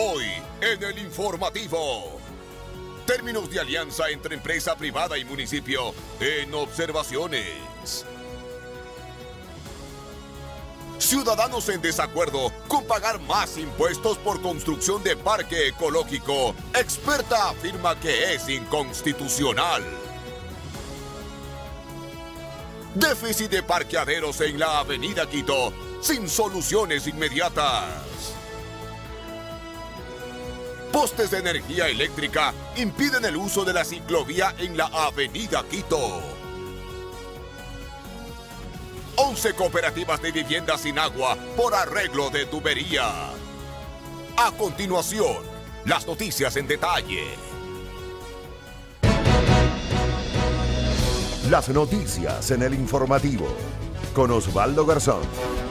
Hoy, en el informativo. Términos de alianza entre empresa privada y municipio en observaciones. Ciudadanos en desacuerdo con pagar más impuestos por construcción de parque ecológico. Experta afirma que es inconstitucional. Déficit de parqueaderos en la avenida Quito, sin soluciones inmediatas. Postes de energía eléctrica impiden el uso de la ciclovía en la avenida Quito. 11 cooperativas de viviendas sin agua por arreglo de tubería. A continuación, las noticias en detalle. Las noticias en el informativo con Osvaldo Garzón.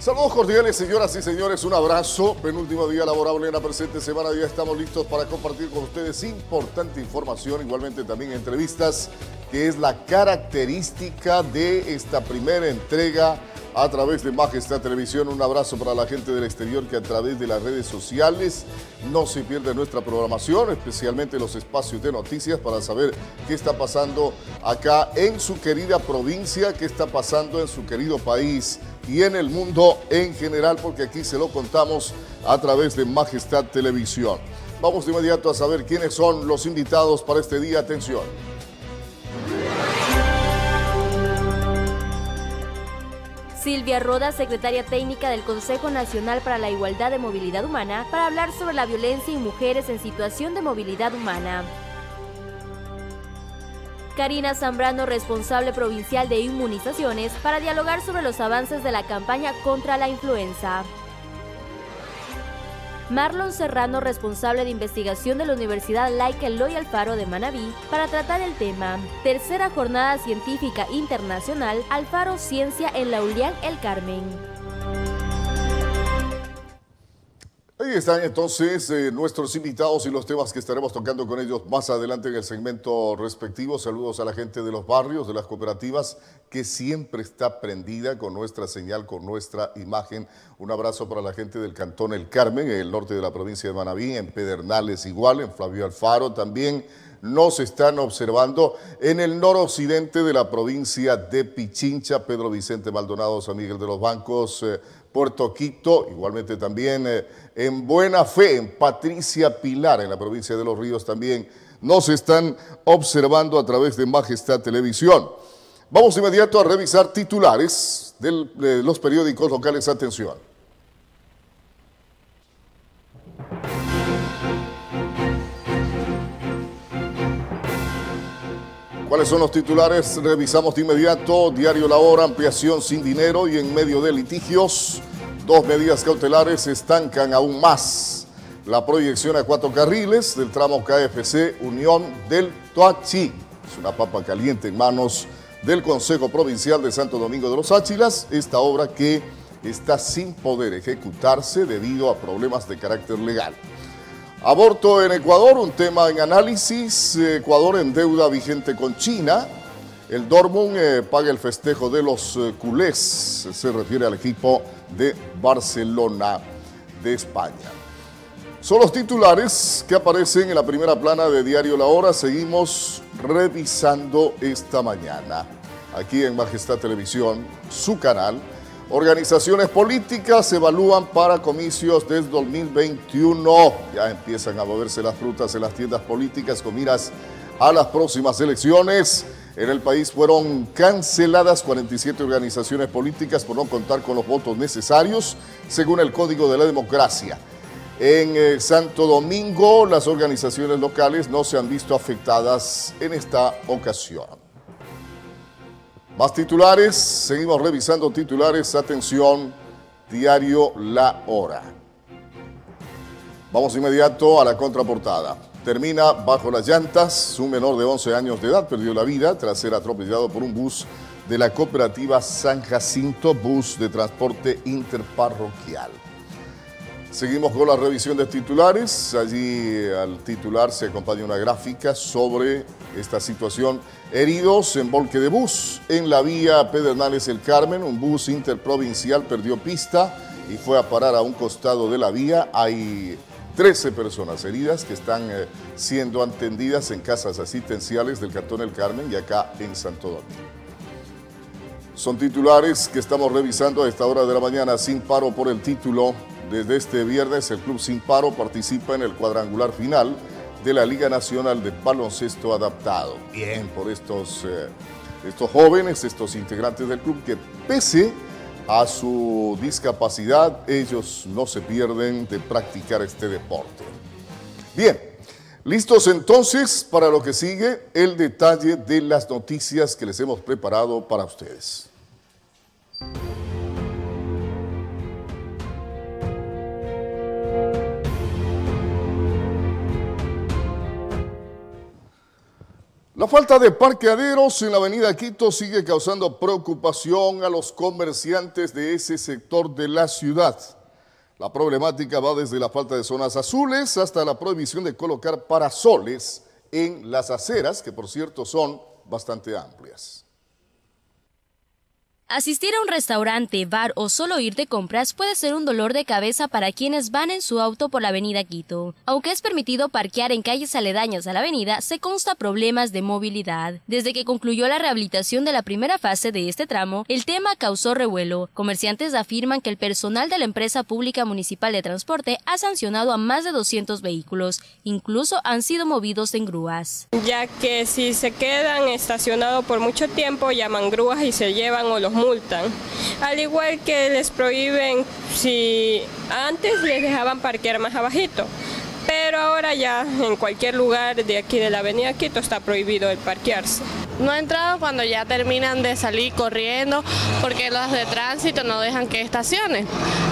Saludos cordiales, señoras y señores. Un abrazo. Penúltimo día laborable en la presente semana. Ya estamos listos para compartir con ustedes importante información, igualmente también entrevistas que es la característica de esta primera entrega a través de Majestad Televisión. Un abrazo para la gente del exterior que a través de las redes sociales no se pierde nuestra programación, especialmente los espacios de noticias para saber qué está pasando acá en su querida provincia, qué está pasando en su querido país y en el mundo en general, porque aquí se lo contamos a través de Majestad Televisión. Vamos de inmediato a saber quiénes son los invitados para este día. Atención. Silvia Roda, secretaria técnica del Consejo Nacional para la Igualdad de Movilidad Humana, para hablar sobre la violencia en mujeres en situación de movilidad humana. Karina Zambrano, responsable provincial de inmunizaciones, para dialogar sobre los avances de la campaña contra la influenza. Marlon Serrano, responsable de investigación de la Universidad Laica Eloy Alfaro de Manabí, para tratar el tema. Tercera Jornada Científica Internacional Alfaro Ciencia en la Ulián El Carmen. Ahí están entonces eh, nuestros invitados y los temas que estaremos tocando con ellos más adelante en el segmento respectivo. Saludos a la gente de los barrios, de las cooperativas, que siempre está prendida con nuestra señal, con nuestra imagen. Un abrazo para la gente del Cantón El Carmen, en el norte de la provincia de Manabí, en Pedernales igual, en Flavio Alfaro también. Nos están observando en el noroccidente de la provincia de Pichincha, Pedro Vicente Maldonado, San Miguel de los Bancos, eh, Puerto Quito, igualmente también eh, en Buena Fe, en Patricia Pilar, en la provincia de Los Ríos también, nos están observando a través de Majestad Televisión. Vamos inmediato a revisar titulares de los periódicos locales. Atención. ¿Cuáles son los titulares? Revisamos de inmediato. Diario La Hora, ampliación sin dinero y en medio de litigios. Dos medidas cautelares estancan aún más la proyección a cuatro carriles del tramo KFC Unión del Toachi. Es una papa caliente en manos del Consejo Provincial de Santo Domingo de los Áchilas. Esta obra que está sin poder ejecutarse debido a problemas de carácter legal. Aborto en Ecuador, un tema en análisis. Ecuador en deuda vigente con China. El Dortmund eh, paga el festejo de los eh, culés, se refiere al equipo de Barcelona de España. Son los titulares que aparecen en la primera plana de Diario La Hora. Seguimos revisando esta mañana. Aquí en Majestad Televisión, su canal. Organizaciones políticas se evalúan para comicios desde 2021. Ya empiezan a moverse las frutas en las tiendas políticas con miras a las próximas elecciones. En el país fueron canceladas 47 organizaciones políticas por no contar con los votos necesarios, según el Código de la Democracia. En eh, Santo Domingo, las organizaciones locales no se han visto afectadas en esta ocasión. Más titulares, seguimos revisando titulares. Atención, diario La Hora. Vamos inmediato a la contraportada. Termina bajo las llantas. Un menor de 11 años de edad perdió la vida tras ser atropellado por un bus de la cooperativa San Jacinto, bus de transporte interparroquial. Seguimos con la revisión de titulares. Allí al titular se acompaña una gráfica sobre esta situación. Heridos en volque de bus en la vía Pedernales El Carmen. Un bus interprovincial perdió pista y fue a parar a un costado de la vía. Hay 13 personas heridas que están eh, siendo atendidas en casas asistenciales del Cantón El Carmen y acá en Santo Domingo. Son titulares que estamos revisando a esta hora de la mañana sin paro por el título. Desde este viernes el Club Sin Paro participa en el cuadrangular final de la Liga Nacional de Baloncesto Adaptado. Bien por estos, eh, estos jóvenes, estos integrantes del club que pese a su discapacidad, ellos no se pierden de practicar este deporte. Bien, listos entonces para lo que sigue, el detalle de las noticias que les hemos preparado para ustedes. La falta de parqueaderos en la avenida Quito sigue causando preocupación a los comerciantes de ese sector de la ciudad. La problemática va desde la falta de zonas azules hasta la prohibición de colocar parasoles en las aceras, que por cierto son bastante amplias. Asistir a un restaurante, bar o solo ir de compras puede ser un dolor de cabeza para quienes van en su auto por la avenida Quito. Aunque es permitido parquear en calles aledañas a la avenida, se consta problemas de movilidad. Desde que concluyó la rehabilitación de la primera fase de este tramo, el tema causó revuelo. Comerciantes afirman que el personal de la empresa pública municipal de transporte ha sancionado a más de 200 vehículos, incluso han sido movidos en grúas. Ya que si se quedan estacionados por mucho tiempo, llaman grúas y se llevan o los multan. Al igual que les prohíben, si antes les dejaban parquear más abajito, pero ahora ya en cualquier lugar de aquí de la avenida Quito está prohibido el parquearse. No he entrado cuando ya terminan de salir corriendo porque los de tránsito no dejan que estacionen.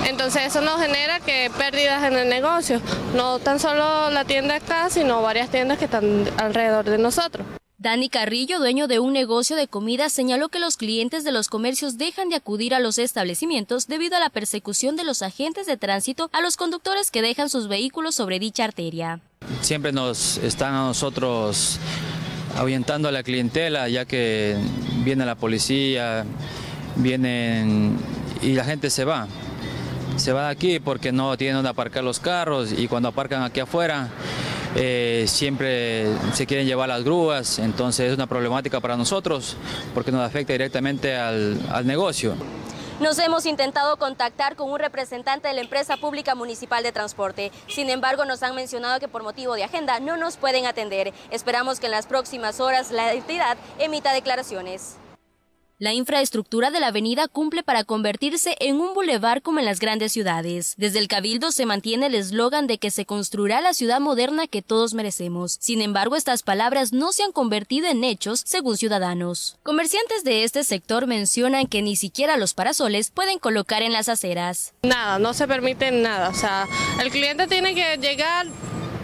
Entonces eso nos genera que pérdidas en el negocio. No tan solo la tienda acá, sino varias tiendas que están alrededor de nosotros. Dani Carrillo, dueño de un negocio de comida, señaló que los clientes de los comercios dejan de acudir a los establecimientos debido a la persecución de los agentes de tránsito a los conductores que dejan sus vehículos sobre dicha arteria. Siempre nos están a nosotros ahuyentando a la clientela, ya que viene la policía, vienen y la gente se va. Se va de aquí porque no tienen donde aparcar los carros y cuando aparcan aquí afuera eh, siempre se quieren llevar las grúas, entonces es una problemática para nosotros porque nos afecta directamente al, al negocio. Nos hemos intentado contactar con un representante de la empresa pública municipal de transporte. Sin embargo, nos han mencionado que por motivo de agenda no nos pueden atender. Esperamos que en las próximas horas la entidad emita declaraciones. La infraestructura de la avenida cumple para convertirse en un bulevar como en las grandes ciudades. Desde el Cabildo se mantiene el eslogan de que se construirá la ciudad moderna que todos merecemos. Sin embargo, estas palabras no se han convertido en hechos según ciudadanos. Comerciantes de este sector mencionan que ni siquiera los parasoles pueden colocar en las aceras. Nada, no se permite nada. O sea, el cliente tiene que llegar,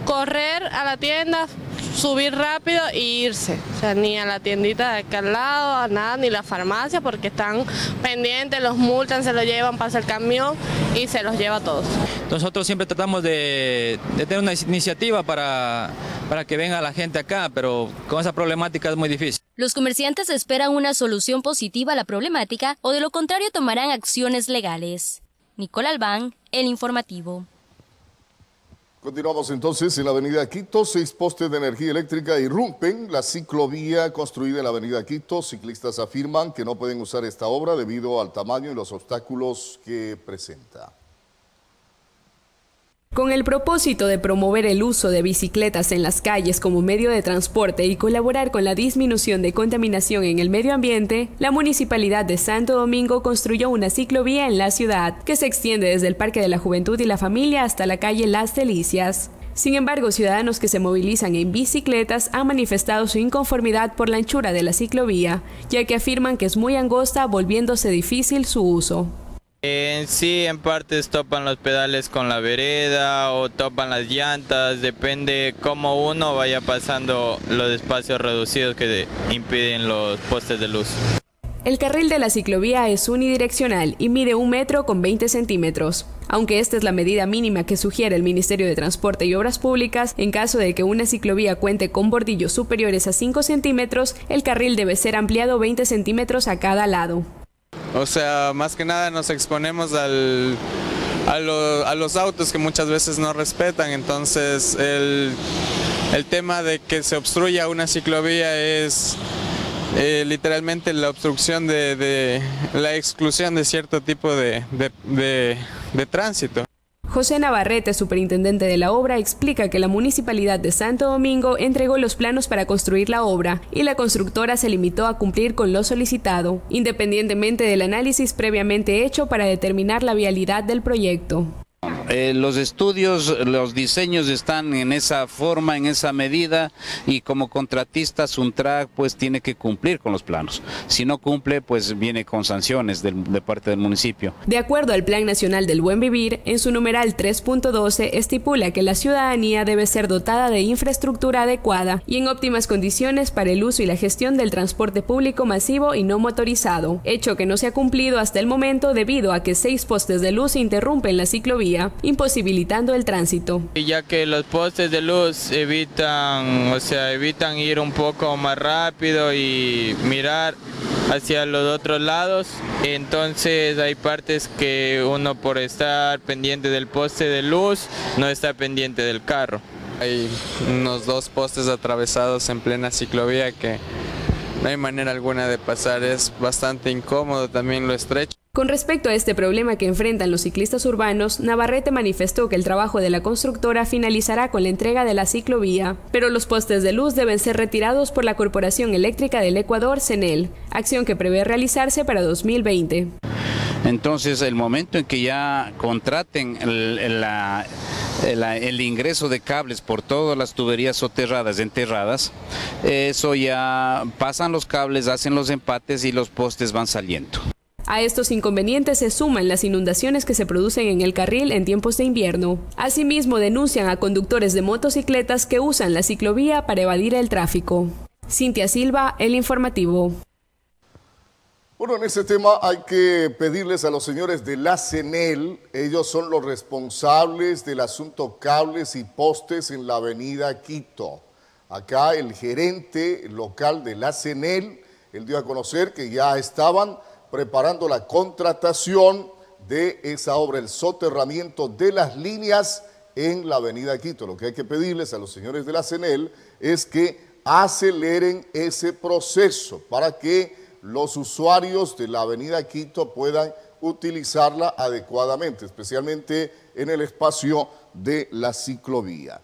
correr a la tienda, subir rápido e irse. O sea, ni a la tiendita de acá al lado, a nada, ni la farmacia, porque están pendientes, los multan, se los llevan, pasa el camión y se los lleva a todos. Nosotros siempre tratamos de, de tener una iniciativa para, para que venga la gente acá, pero con esa problemática es muy difícil. Los comerciantes esperan una solución positiva a la problemática o de lo contrario tomarán acciones legales. Nicole Albán, El Informativo. Continuamos entonces en la avenida Quito. Seis postes de energía eléctrica irrumpen la ciclovía construida en la avenida Quito. Ciclistas afirman que no pueden usar esta obra debido al tamaño y los obstáculos que presenta. Con el propósito de promover el uso de bicicletas en las calles como medio de transporte y colaborar con la disminución de contaminación en el medio ambiente, la Municipalidad de Santo Domingo construyó una ciclovía en la ciudad que se extiende desde el Parque de la Juventud y la Familia hasta la calle Las Delicias. Sin embargo, ciudadanos que se movilizan en bicicletas han manifestado su inconformidad por la anchura de la ciclovía, ya que afirman que es muy angosta, volviéndose difícil su uso. En sí, en partes topan los pedales con la vereda o topan las llantas, depende cómo uno vaya pasando los espacios reducidos que impiden los postes de luz. El carril de la ciclovía es unidireccional y mide un metro con 20 centímetros. Aunque esta es la medida mínima que sugiere el Ministerio de Transporte y Obras Públicas, en caso de que una ciclovía cuente con bordillos superiores a 5 centímetros, el carril debe ser ampliado 20 centímetros a cada lado. O sea, más que nada nos exponemos al, a, los autos que muchas veces no respetan, entonces el, tema de que se obstruya una ciclovía es eh, literalmente la obstrucción de, la exclusión de cierto tipo de tránsito. José Navarrete, superintendente de la obra, explica que la Municipalidad de Santo Domingo entregó los planos para construir la obra y la constructora se limitó a cumplir con lo solicitado, independientemente del análisis previamente hecho para determinar la vialidad del proyecto. Eh, los estudios, los diseños están en esa forma, en esa medida y como contratista Suntrack pues tiene que cumplir con los planos. Si no cumple pues viene con sanciones de parte del municipio. De acuerdo al Plan Nacional del Buen Vivir, en su numeral 3.12 estipula que la ciudadanía debe ser dotada de infraestructura adecuada y en óptimas condiciones para el uso y la gestión del transporte público masivo y no motorizado, hecho que no se ha cumplido hasta el momento debido a que seis postes de luz interrumpen la ciclovía imposibilitando el tránsito. Ya que los postes de luz evitan, o sea, evitan ir un poco más rápido y mirar hacia los otros lados, entonces hay partes que uno por estar pendiente del poste de luz no está pendiente del carro. Hay unos dos postes atravesados en plena ciclovía que no hay manera alguna de pasar, es bastante incómodo también lo estrecho. Con respecto a este problema que enfrentan los ciclistas urbanos, Navarrete manifestó que el trabajo de la constructora finalizará con la entrega de la ciclovía, pero los postes de luz deben ser retirados por la Corporación Eléctrica del Ecuador, CENEL, acción que prevé realizarse para 2020. Entonces, el momento en que ya contraten el, ingreso de cables por todas las tuberías soterradas, enterradas, eso ya pasan los cables, hacen los empates y los postes van saliendo. A estos inconvenientes se suman las inundaciones que se producen en el carril en tiempos de invierno. Asimismo, denuncian a conductores de motocicletas que usan la ciclovía para evadir el tráfico. Cintia Silva, El Informativo. Bueno, en ese tema hay que pedirles a los señores de la CENEL, ellos son los responsables del asunto cables y postes en la avenida Quito. Acá el gerente local de la CENEL, él dio a conocer que ya estaban preparando la contratación de esa obra, el soterramiento de las líneas en la avenida Quito. Lo que hay que pedirles a los señores de la CENEL es que aceleren ese proceso para que los usuarios de la avenida Quito puedan utilizarla adecuadamente, especialmente en el espacio de la ciclovía.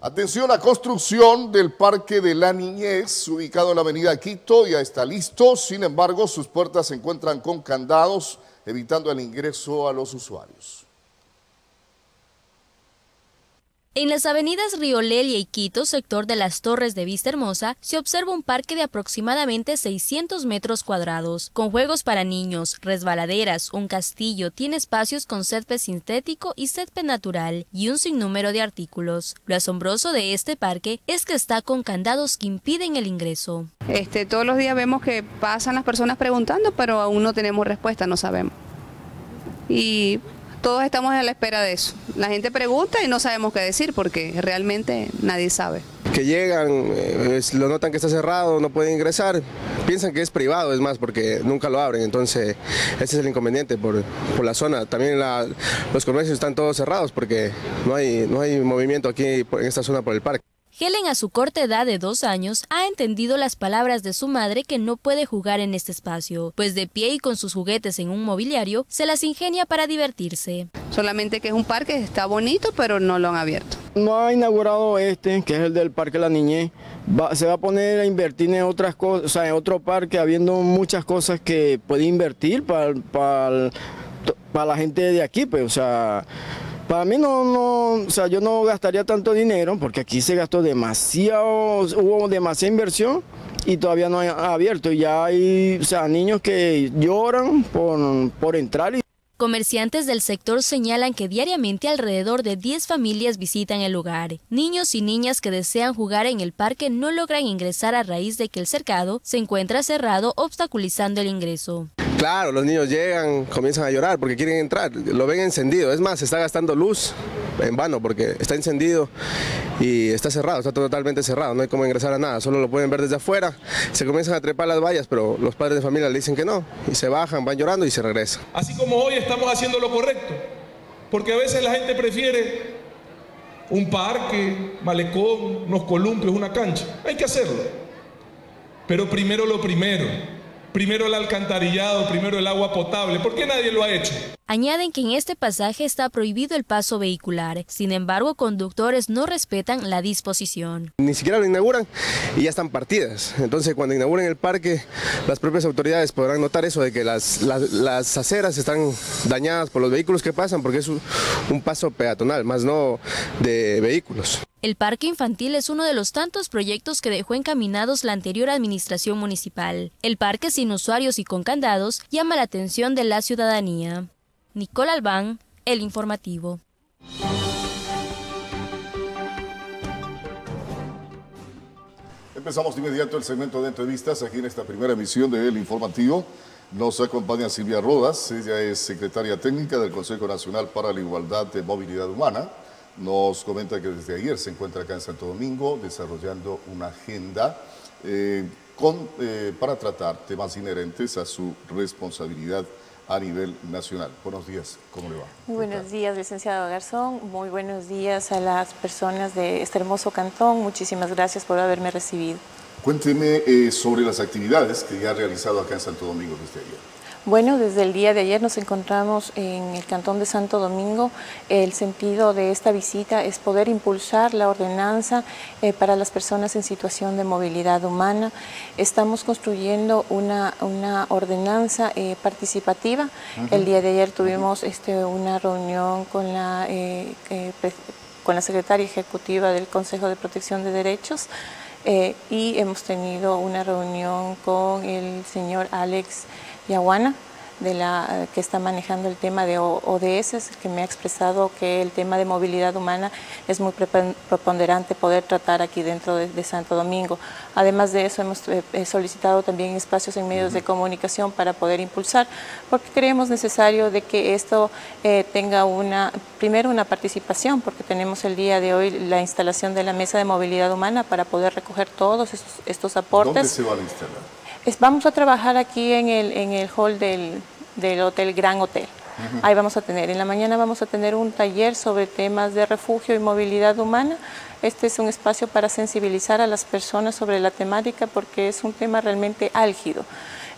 Atención, la construcción del Parque de la Niñez, ubicado en la avenida Quito, ya está listo. Sin embargo, sus puertas se encuentran con candados, evitando el ingreso a los usuarios. En las avenidas Riolelia y Quito, sector de las Torres de Vista Hermosa, se observa un parque de aproximadamente 600 metros cuadrados, con juegos para niños, resbaladeras, un castillo, tiene espacios con césped sintético y césped natural, y un sinnúmero de artículos. Lo asombroso de este parque es que está con candados que impiden el ingreso. Este, todos los días vemos que pasan las personas preguntando, pero aún no tenemos respuesta, no sabemos. Y todos estamos a la espera de eso. La gente pregunta y no sabemos qué decir porque realmente nadie sabe. Que llegan, eh, lo notan que está cerrado, no pueden ingresar, piensan que es privado, es más, porque nunca lo abren, entonces ese es el inconveniente por, la zona. También los comercios están todos cerrados porque no hay, no hay movimiento aquí en esta zona por el parque. Helen a su corta edad de dos años ha entendido las palabras de su madre que no puede jugar en este espacio, pues de pie y con sus juguetes en un mobiliario se las ingenia para divertirse. Solamente que es un parque, está bonito, pero no lo han abierto. No ha inaugurado este, que es el del Parque La Niñez. se va a poner a invertir en otras cosas, o sea, en otro parque, habiendo muchas cosas que puede invertir para, para, para la gente de aquí, pues, o sea para mí no, no, o sea, yo no gastaría tanto dinero porque aquí se gastó demasiado, hubo demasiada inversión y todavía no ha abierto. Ya hay, o sea, niños que lloran por, por entrar. Comerciantes del sector señalan que diariamente alrededor de 10 familias visitan el lugar. Niños y niñas que desean jugar en el parque no logran ingresar a raíz de que el cercado se encuentra cerrado obstaculizando el ingreso. Claro, los niños llegan, comienzan a llorar porque quieren entrar, lo ven encendido. Es más, se está gastando luz en vano porque está encendido y está cerrado, está totalmente cerrado, no hay cómo ingresar a nada, solo lo pueden ver desde afuera. Se comienzan a trepar las vallas, pero los padres de familia le dicen que no y se bajan, van llorando y se regresan. Así como hoy estamos haciendo lo correcto, porque a veces la gente prefiere un parque, malecón, unos columpios, una cancha. Hay que hacerlo. Pero primero lo primero. Primero el alcantarillado, primero el agua potable. ¿Por qué nadie lo ha hecho? Añaden que en este pasaje está prohibido el paso vehicular. Sin embargo, conductores no respetan la disposición. Ni siquiera lo inauguran y ya están partidas. Entonces, cuando inauguren el parque, las propias autoridades podrán notar eso de que las, las, las aceras están dañadas por los vehículos que pasan porque es un, un paso peatonal, más no de vehículos. El parque infantil es uno de los tantos proyectos que dejó encaminados la anterior administración municipal. El parque sin usuarios y con candados llama la atención de la ciudadanía. Nicole Albán, El Informativo. Empezamos de inmediato el segmento de entrevistas aquí en esta primera emisión de El Informativo. Nos acompaña Silvia Rodas, ella es secretaria técnica del Consejo Nacional para la Igualdad de Movilidad Humana. Nos comenta que desde ayer se encuentra acá en Santo Domingo desarrollando una agenda eh, eh, para tratar temas inherentes a su responsabilidad a nivel nacional. Buenos días, ¿cómo le va? Muy buenos días, licenciado Garzón. Muy buenos días a las personas de este hermoso cantón. Muchísimas gracias por haberme recibido. Cuénteme eh, sobre las actividades que ya ha realizado acá en Santo Domingo desde ayer. Bueno, desde el día de ayer nos encontramos en el Cantón de Santo Domingo. El sentido de esta visita es poder impulsar la ordenanza eh, para las personas en situación de movilidad humana. Estamos construyendo una, una ordenanza eh, participativa. Uh -huh. El día de ayer tuvimos este, una reunión con la, eh, con la secretaria ejecutiva del Consejo de Protección de Derechos. y hemos tenido una reunión con el señor Alex Yaguana, de la, que está manejando el tema de ODS, que me ha expresado que el tema de movilidad humana es muy preponderante poder tratar aquí dentro de, de Santo Domingo. Además de eso, hemos eh, solicitado también espacios en medios de comunicación para poder impulsar, porque creemos necesario de que esto eh, tenga una, primero una participación, porque tenemos el día de hoy la instalación de la mesa de movilidad humana para poder recoger todos estos, estos aportes. ¿Dónde se van a instalar? Es, vamos a trabajar aquí en el, en el hall del, del hotel Gran Hotel. Uh -huh. Ahí vamos a tener, en la mañana vamos a tener un taller sobre temas de refugio y movilidad humana. Este es un espacio para sensibilizar a las personas sobre la temática porque es un tema realmente álgido.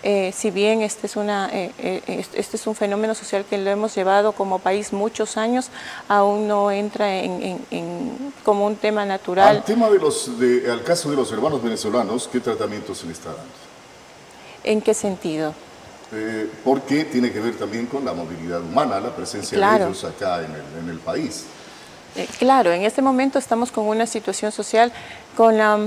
Eh, si bien este es, una, eh, eh, este es un fenómeno social que lo hemos llevado como país muchos años, aún no entra en, en, en como un tema natural. Al tema de los, de, al caso de los hermanos venezolanos, ¿qué tratamiento se le está dando? ¿En qué sentido? Eh, porque tiene que ver también con la movilidad humana, la presencia claro. de ellos acá en el, en el país. Eh, claro, en este momento estamos con una situación social con la,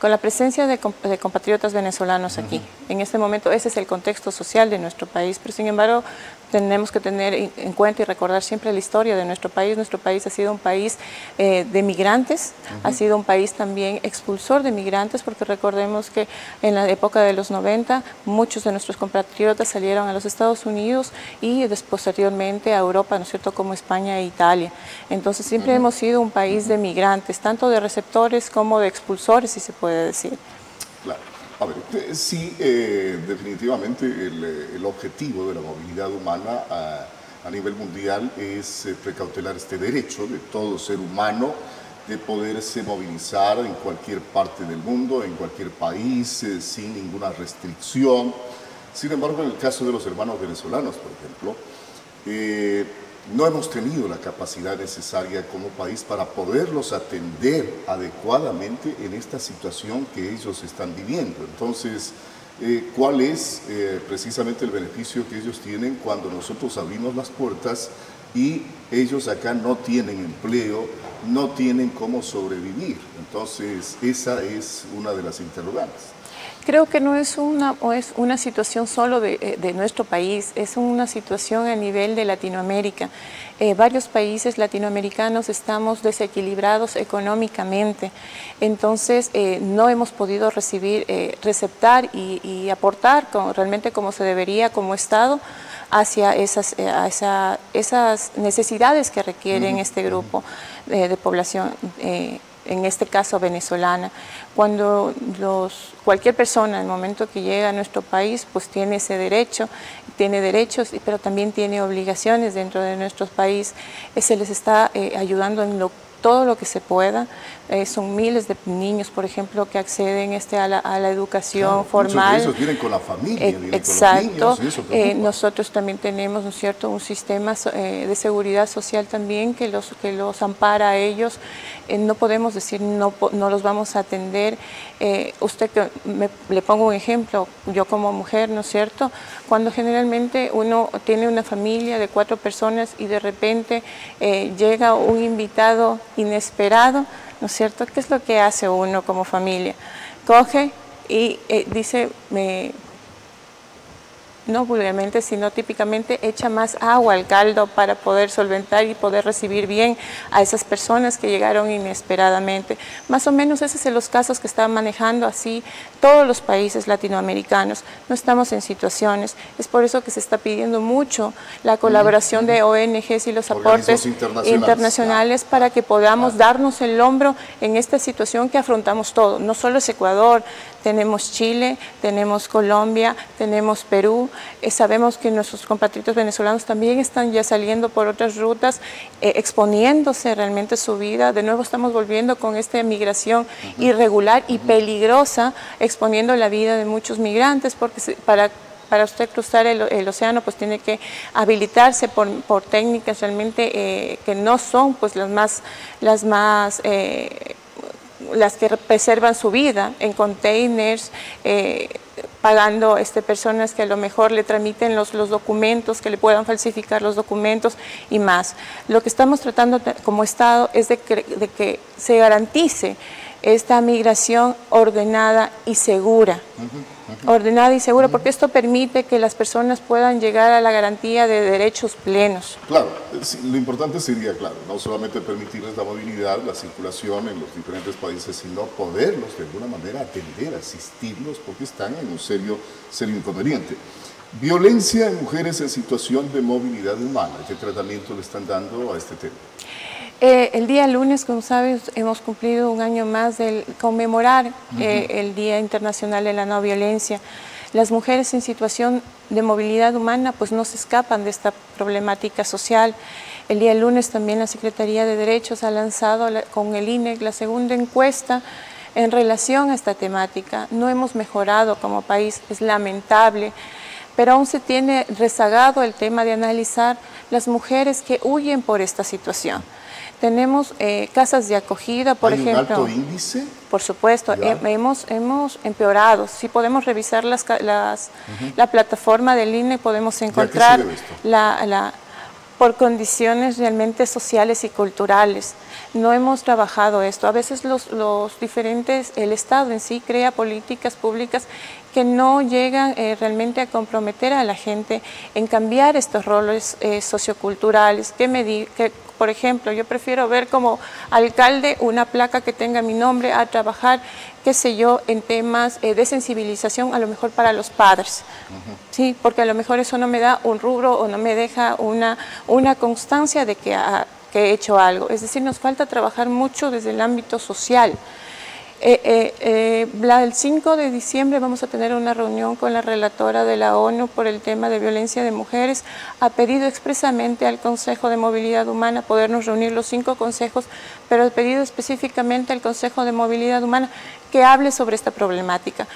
con la presencia de, de compatriotas venezolanos aquí. Uh -huh. En este momento ese es el contexto social de nuestro país, pero sin embargo tenemos que tener en cuenta y recordar siempre la historia de nuestro país. Nuestro país ha sido un país eh, de migrantes, uh -huh. ha sido un país también expulsor de migrantes, porque recordemos que en la época de los 90 muchos de nuestros compatriotas salieron a los Estados Unidos y posteriormente a Europa, ¿no es cierto?, como España e Italia. Entonces siempre uh -huh. hemos sido un país de migrantes, tanto de receptores como de expulsores, si se puede decir. Claro. A ver, sí, eh, definitivamente el, el, objetivo de la movilidad humana a, nivel mundial es eh, precautelar este derecho de todo ser humano de poderse movilizar en cualquier parte del mundo, en cualquier país, eh, sin ninguna restricción. Sin embargo, en el caso de los hermanos venezolanos, por ejemplo, eh, no hemos tenido la capacidad necesaria como país para poderlos atender adecuadamente en esta situación que ellos están viviendo. Entonces, eh, ¿cuál es eh, precisamente el beneficio que ellos tienen cuando nosotros abrimos las puertas y ellos acá no tienen empleo, no tienen cómo sobrevivir? Entonces, esa es una de las interrogantes. Creo que no es una, o es una situación solo de, eh, de, nuestro país, es una situación a nivel de Latinoamérica. Eh, varios países latinoamericanos estamos desequilibrados económicamente, entonces eh, no hemos podido recibir, eh, receptar y, y aportar con, realmente como se debería como Estado hacia esas, eh, a esa, esas necesidades que requieren este grupo de población. Eh, en este caso venezolana, cuando los, cualquier persona en el momento que llega a nuestro país, pues tiene ese derecho, tiene derechos, pero también tiene obligaciones dentro de nuestro país, se les está eh, ayudando en lo todo lo que se pueda. Eh, son miles de niños, por ejemplo, que acceden este, a, la, a la educación Claro, formal. Muchos de esos vienen con la familia, Eh, vienen con los Exacto. niños, Eh, nosotros también tenemos, ¿no es cierto?, un sistema eh, de seguridad social también que los, que los ampara a ellos. Eh, no podemos decir no, no los vamos a atender. Eh, usted, me- le pongo un ejemplo, yo como mujer, ¿no es cierto?, cuando generalmente uno tiene una familia de cuatro personas y de repente llega un invitado inesperado, ¿no es cierto?, ¿qué es lo que hace uno como familia? Coge y eh, dice, me, no vulgarmente, sino típicamente echa más agua al caldo para poder solventar y poder recibir bien a esas personas que llegaron inesperadamente. Más o menos esos son los casos que están manejando así todos los países latinoamericanos. No estamos en situaciones. Es por eso que se está pidiendo mucho la colaboración de ONGs y los aportes internacionales. internacionales para que podamos darnos el hombro en esta situación que afrontamos todo. No solo es Ecuador, tenemos Chile, tenemos Colombia, tenemos Perú. Eh, sabemos que nuestros compatriotas venezolanos también están ya saliendo por otras rutas, eh, exponiéndose realmente su vida. De nuevo estamos volviendo con esta migración irregular y peligrosa, exponiendo la vida de muchos migrantes, porque se- para para usted cruzar el, el océano pues tiene que habilitarse por, por técnicas realmente eh, que no son pues las más las más eh, las que preservan su vida en containers eh, pagando este, personas que a lo mejor le tramiten los, los documentos, que le puedan falsificar los documentos y más. Lo que estamos tratando como Estado es de que, de que se garantice esta migración ordenada y segura ordenada y segura, porque esto permite que las personas puedan llegar a la garantía de derechos plenos. Claro, lo importante sería, claro, no solamente permitirles la movilidad, la circulación en los diferentes países, sino poderlos de alguna manera atender, asistirlos, porque están en un serio, serio inconveniente. Violencia en mujeres en situación de movilidad humana, ¿qué tratamiento le están dando a este tema? Eh, el día lunes, como sabes, hemos cumplido un año más de conmemorar eh, el Día Internacional de la No Violencia. Las mujeres en situación de movilidad humana pues no se escapan de esta problemática social. El día lunes también la Secretaría de Derechos ha lanzado la- con el INEC la segunda encuesta en relación a esta temática. No hemos mejorado como país, es lamentable pero aún se tiene rezagado el tema de analizar las mujeres que huyen por esta situación. Tenemos eh, casas de acogida, por ¿Hay ejemplo. un alto índice? Por supuesto, he- hemos, hemos empeorado. Si podemos revisar las, las- la plataforma del INE, podemos encontrar la, la- por condiciones realmente sociales y culturales. No hemos trabajado esto. A veces los, los diferentes, el Estado en sí crea políticas públicas que no llegan eh, realmente a comprometer a la gente en cambiar estos roles eh, socioculturales. Que me di- que, por ejemplo, yo prefiero ver como alcalde una placa que tenga mi nombre a trabajar, qué sé yo, en temas eh, de sensibilización, a lo mejor para los padres. Sí, porque a lo mejor eso no me da un rubro o no me deja una, una constancia de que, ha- que he hecho algo. Es decir, nos falta trabajar mucho desde el ámbito social. Eh, eh, eh, el 5 de diciembre vamos a tener una reunión con la relatora de la ONU por el tema de violencia de mujeres. Ha pedido expresamente al Consejo de Movilidad Humana podernos reunir los cinco consejos, pero ha pedido específicamente al Consejo de Movilidad Humana que hable sobre esta problemática,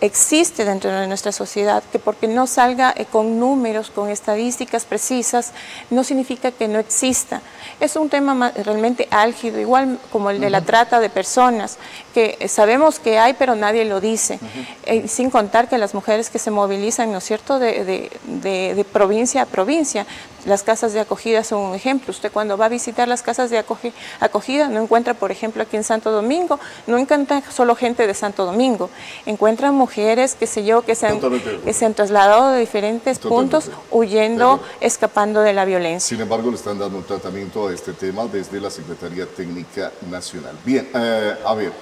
existe dentro de nuestra sociedad, que porque no salga eh, con números, con estadísticas precisas, no significa que no exista. Es un tema ma- realmente álgido, igual como el de la trata de personas, que eh, sabemos que hay, pero nadie lo dice. Eh, sin contar que las mujeres que se movilizan, ¿no es cierto?, de, de- de- de provincia a provincia, las casas de acogida son un ejemplo. Usted cuando va a visitar las casas de acogida no encuentra, por ejemplo, aquí en Santo Domingo, no encuentra solo gente de Santo Domingo, encuentra mujeres, qué sé yo, que se han, que se han trasladado de diferentes puntos huyendo, escapando de la violencia. Sin embargo, le están dando un tratamiento a este tema desde la Secretaría Técnica Nacional. Bien, eh, a ver,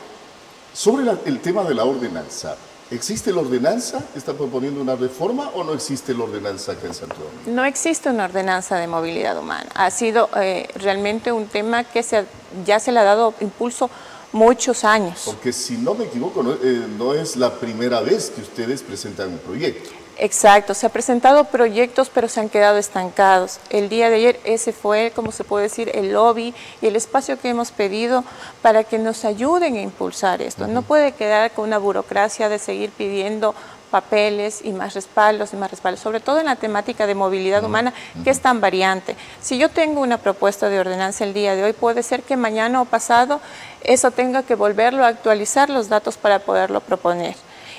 sobre el tema de la ordenanza, ¿Existe la ordenanza? ¿Está proponiendo una reforma o no existe la ordenanza acá en Santo Domingo? No existe una ordenanza de movilidad humana. Ha sido eh, realmente un tema que se, ya se le ha dado impulso muchos años. Porque si no me equivoco, no, eh, no es la primera vez que ustedes presentan un proyecto. Exacto, se han presentado proyectos pero se han quedado estancados. El día de ayer ese fue, como se puede decir, el lobby y el espacio que hemos pedido para que nos ayuden a impulsar esto. No puede quedar con una burocracia de seguir pidiendo papeles y más respaldos y más respaldos, sobre todo en la temática de movilidad humana, que es tan variante. Si yo tengo una propuesta de ordenanza el día de hoy, puede ser que mañana o pasado eso tenga que volverlo a actualizar los datos para poderlo proponer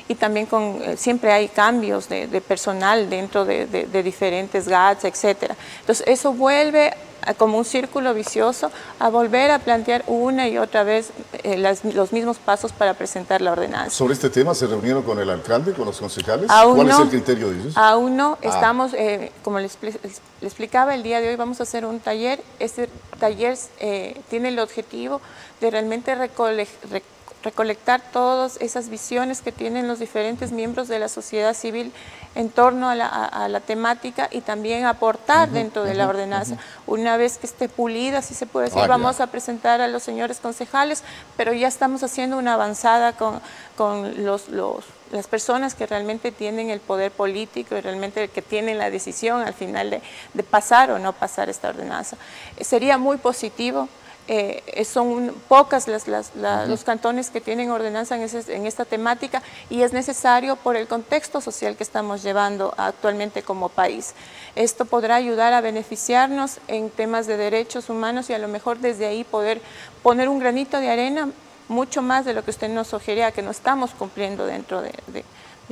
y también con, eh, siempre hay cambios de, personal dentro de, diferentes GATS, etcétera. Entonces eso vuelve como un círculo vicioso a volver a plantear una y otra vez eh, los mismos pasos para presentar la ordenanza. ¿Sobre este tema se reunieron con el alcalde, con los concejales? ¿Cuál es el criterio de ellos? Aún no, ah. estamos, eh, como les, explicaba, el día de hoy vamos a hacer un taller. Este taller tiene el objetivo de realmente recolectar recolectar todas esas visiones que tienen los diferentes miembros de la sociedad civil en torno a la, temática y también aportar dentro de la ordenanza. Una vez que esté pulida, si se puede decir, ah, vamos a presentar a los señores concejales, pero ya estamos haciendo una avanzada con, con los, los, las personas que realmente tienen el poder político y realmente que tienen la decisión al final de, de pasar o no pasar esta ordenanza. Sería muy positivo eh, son pocas las, los cantones que tienen ordenanza en, esta temática y es necesario por el contexto social que estamos llevando actualmente como país. Esto podrá ayudar a beneficiarnos en temas de derechos humanos y a lo mejor desde ahí poder poner un granito de arena mucho más de lo que usted nos sugería, que no estamos cumpliendo dentro de,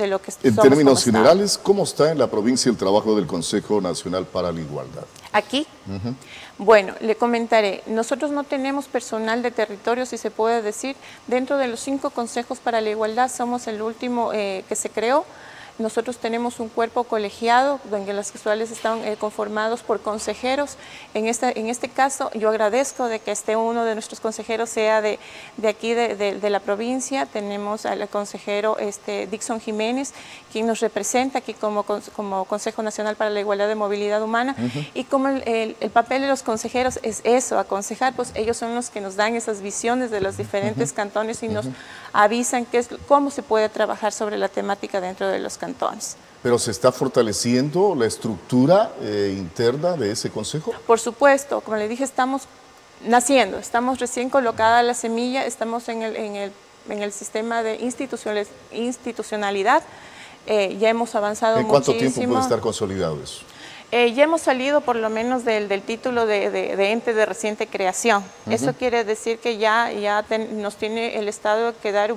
lo que En términos generales, ¿cómo está en la provincia el trabajo del Consejo Nacional para la Igualdad? Aquí. Bueno, le comentaré, nosotros no tenemos personal de territorio, si se puede decir, dentro de los cinco consejos para la igualdad somos el último eh, que se creó, nosotros tenemos un cuerpo colegiado donde las sexuales están eh, conformados por consejeros. En este, en este caso, yo agradezco de que este uno de nuestros consejeros sea de, de aquí, de, de, la provincia. Tenemos al consejero este, Dixon Jiménez, quien nos representa aquí como, como Consejo Nacional para la Igualdad de Movilidad Humana. Y como el, el, papel de los consejeros es eso, aconsejar, pues ellos son los que nos dan esas visiones de los diferentes cantones y nos avisan qué es, cómo se puede trabajar sobre la temática dentro de los cantones. ¿Pero se está fortaleciendo la estructura eh, interna de ese consejo? Por supuesto, como le dije, estamos naciendo, estamos recién colocada la semilla, estamos en el, en el, en el sistema de institucionalidad, eh, ya hemos avanzado ¿En cuánto tiempo puede estar consolidado eso? Eh, ya hemos salido por lo menos del, del título de, de, ente de reciente creación. Eso quiere decir que ya, ya nos tiene el Estado que dar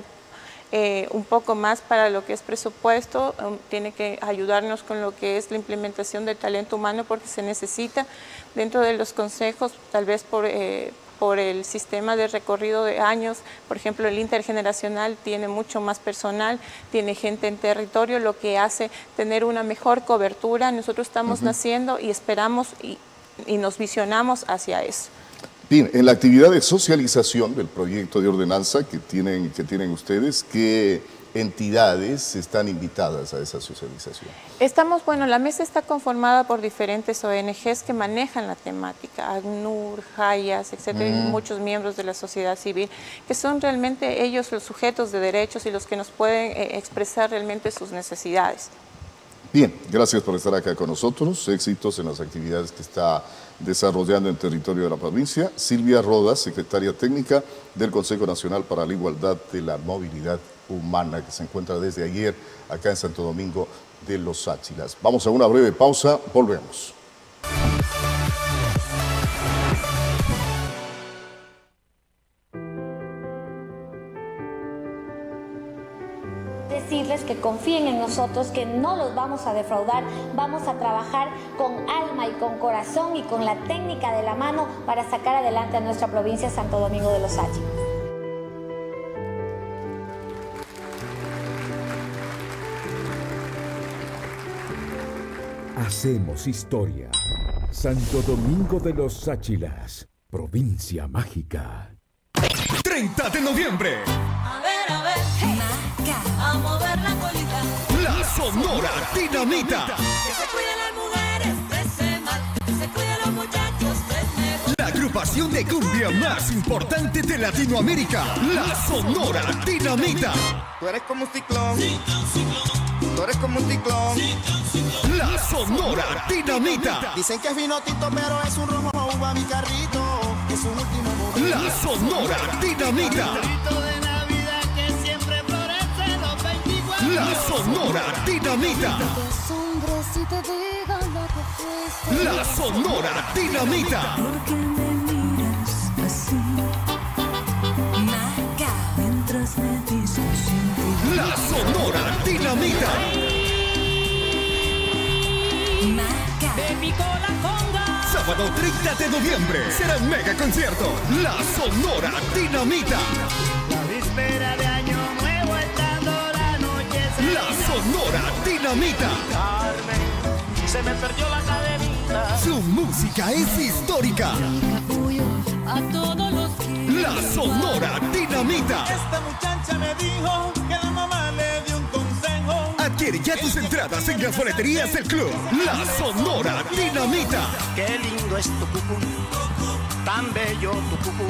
eh, un poco más para lo que es presupuesto, um, tiene que ayudarnos con lo que es la implementación del talento humano porque se necesita dentro de los consejos, tal vez por... Eh, por el sistema de recorrido de años, por ejemplo, el intergeneracional tiene mucho más personal, tiene gente en territorio, lo que hace tener una mejor cobertura. Nosotros estamos naciendo y esperamos y, y nos visionamos hacia eso. Bien, en la actividad de socialización del proyecto de ordenanza que tienen, que tienen ustedes, ¿qué entidades están invitadas a esa socialización? Estamos, bueno, la mesa está conformada por diferentes ONGs que manejan la temática, ACNUR, JAYAS, etcétera, y mm. muchos miembros de la sociedad civil, que son realmente ellos los sujetos de derechos y los que nos pueden eh, expresar realmente sus necesidades. Bien, gracias por estar acá con nosotros. Éxitos en las actividades que está desarrollando en territorio de la provincia. Silvia Rodas, secretaria técnica del Consejo Nacional para la Igualdad de la Movilidad Humana, que se encuentra desde ayer acá en Santo Domingo de los Áchilas. Vamos a una breve pausa, volvemos. que confíen en nosotros, que no los vamos a defraudar, vamos a trabajar con alma y con corazón y con la técnica de la mano para sacar adelante a nuestra provincia Santo Domingo de los Áchilas. Hacemos historia. Santo Domingo de los Áchilas, provincia mágica. 30 de noviembre. A ver, a ver, hey, a mover la colita. La Sonora Dinamita. Que se cuiden las mujeres de ese mal, que se cuiden los muchachos del mejor. La agrupación de cumbia más importante de Latinoamérica. La Sonora Dinamita. Tú eres como un ciclón. Tú eres como un ciclón. La Sonora Dinamita. Dicen que es vino tinto, pero es un rojo uva mi carrito. Es un último momento. La Sonora Dinamita. de Navidad que siempre florece los 24. La Sonora Dinamita. La Sonora Dinamita. Porque me miras así. Naca, mientras me ti. La Sonora Dinamita. De mi cola conga. Sábado 30 de noviembre será el mega concierto. La Sonora Dinamita. La víspera de año nuevo estando la noche. La Sonora Dinamita. Carmen, se me perdió la cadenita. Su música es histórica. Capullo a todos los que La Sonora Dinamita. Esta muchacha me dijo que la mamá le dio un consejo. Adquiere ya tus entradas en las boleterías del club. La Sonora Dinamita. Qué lindo es tu cucú, tan bello tu cucú.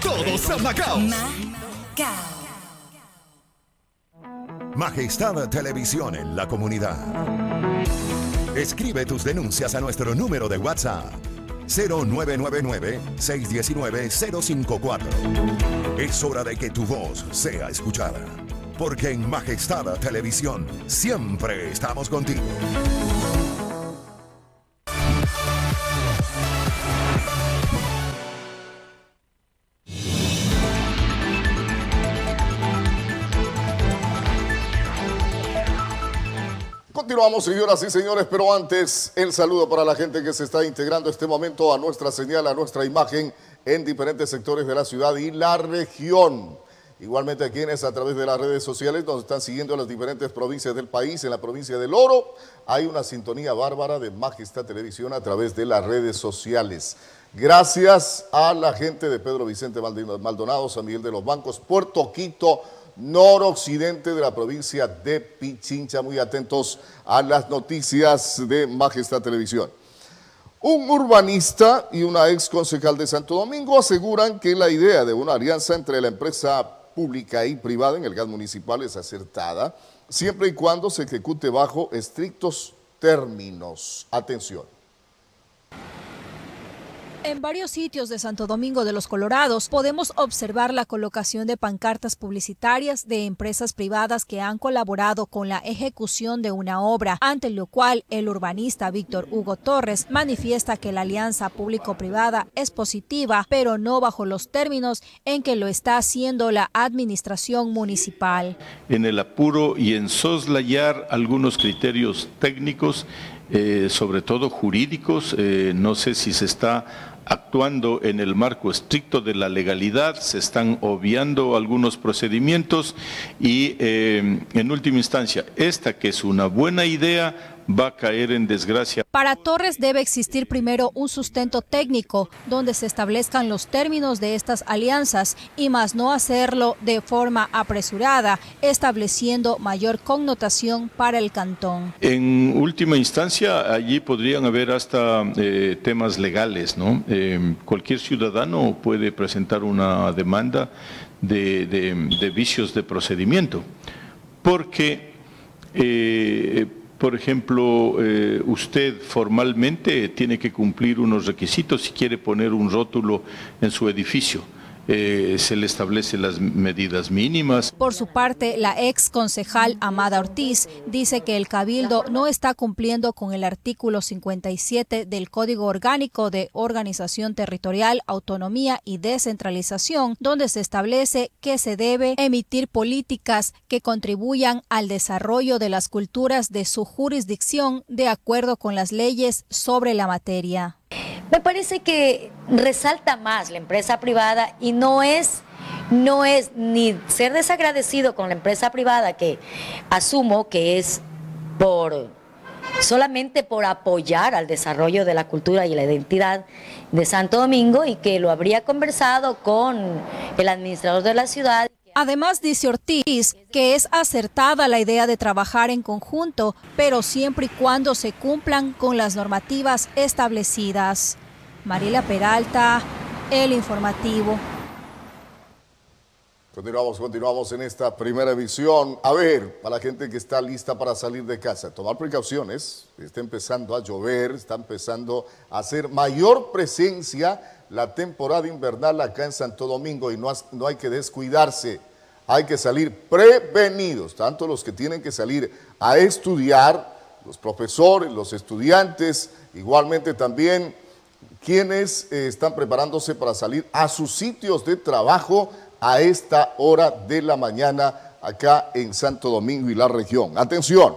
Todos a Macao. Majestad Televisión en la comunidad. Escribe tus denuncias a nuestro número de WhatsApp 0999-619-054. Es hora de que tu voz sea escuchada, porque en Majestad Televisión siempre estamos contigo. Continuamos, señoras y señores, pero antes el saludo para la gente que se está integrando este momento a nuestra señal, a nuestra imagen en diferentes sectores de la ciudad y la región. Igualmente a quienes a través de las redes sociales nos están siguiendo en las diferentes provincias del país, en la provincia del Oro, hay una sintonía bárbara de Majestad Televisión a través de las redes sociales. Gracias a la gente de Pedro Vicente Maldonado, San Miguel de los Bancos, Puerto Quito, noroccidente de la provincia de Pichincha. Muy atentos a las noticias de Majestad Televisión. Un urbanista y una ex concejal de Santo Domingo aseguran que la idea de una alianza entre la empresa pública y privada en el gas municipal es acertada, siempre y cuando se ejecute bajo estrictos términos. Atención. En varios sitios de Santo Domingo de los Colorados podemos observar la colocación de pancartas publicitarias de empresas privadas que han colaborado con la ejecución de una obra, ante lo cual el urbanista Víctor Hugo Torres manifiesta que la alianza público-privada es positiva, pero no bajo los términos en que lo está haciendo la administración municipal. En el apuro y en soslayar algunos criterios técnicos, eh, sobre todo jurídicos, eh, no sé si se está actuando en el marco estricto de la legalidad, se están obviando algunos procedimientos y eh, en última instancia, esta que es una buena idea va a caer en desgracia. Para Torres debe existir primero un sustento técnico donde se establezcan los términos de estas alianzas y más no hacerlo de forma apresurada, estableciendo mayor connotación para el cantón. En última instancia, allí podrían haber hasta eh, temas legales, ¿no? Eh, cualquier ciudadano puede presentar una demanda de, de- de vicios de procedimiento, porque eh, por ejemplo, eh, usted formalmente tiene que cumplir unos requisitos si quiere poner un rótulo en su edificio. Eh, se le establecen las medidas mínimas. Por su parte, la ex concejal Amada Ortiz dice que el Cabildo no está cumpliendo con el artículo 57 del Código Orgánico de Organización Territorial, Autonomía y Descentralización, donde se establece que se debe emitir políticas que contribuyan al desarrollo de las culturas de su jurisdicción de acuerdo con las leyes sobre la materia. Me parece que resalta más la empresa privada y no es no es ni ser desagradecido con la empresa privada que asumo que es por solamente por apoyar al desarrollo de la cultura y la identidad de Santo Domingo y que lo habría conversado con el administrador de la ciudad. Además, dice Ortiz que es acertada la idea de trabajar en conjunto, pero siempre y cuando se cumplan con las normativas establecidas. Mariela Peralta, El Informativo. Continuamos, continuamos en esta primera edición. A ver, para la gente que está lista para salir de casa, tomar precauciones. Está empezando a llover, está empezando a hacer mayor presencia la temporada invernal acá en Santo Domingo y no, no hay que descuidarse. Hay que salir prevenidos, tanto los que tienen que salir a estudiar, los profesores, los estudiantes, igualmente también quienes eh, están preparándose para salir a sus sitios de trabajo a esta hora de la mañana acá en Santo Domingo y la región. Atención,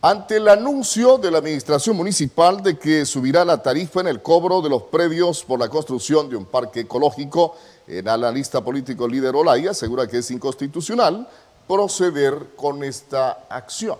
ante el anuncio de la administración municipal de que subirá la tarifa en el cobro de los predios por la construcción de un parque ecológico, el analista político líder Olaya asegura que es inconstitucional proceder con esta acción.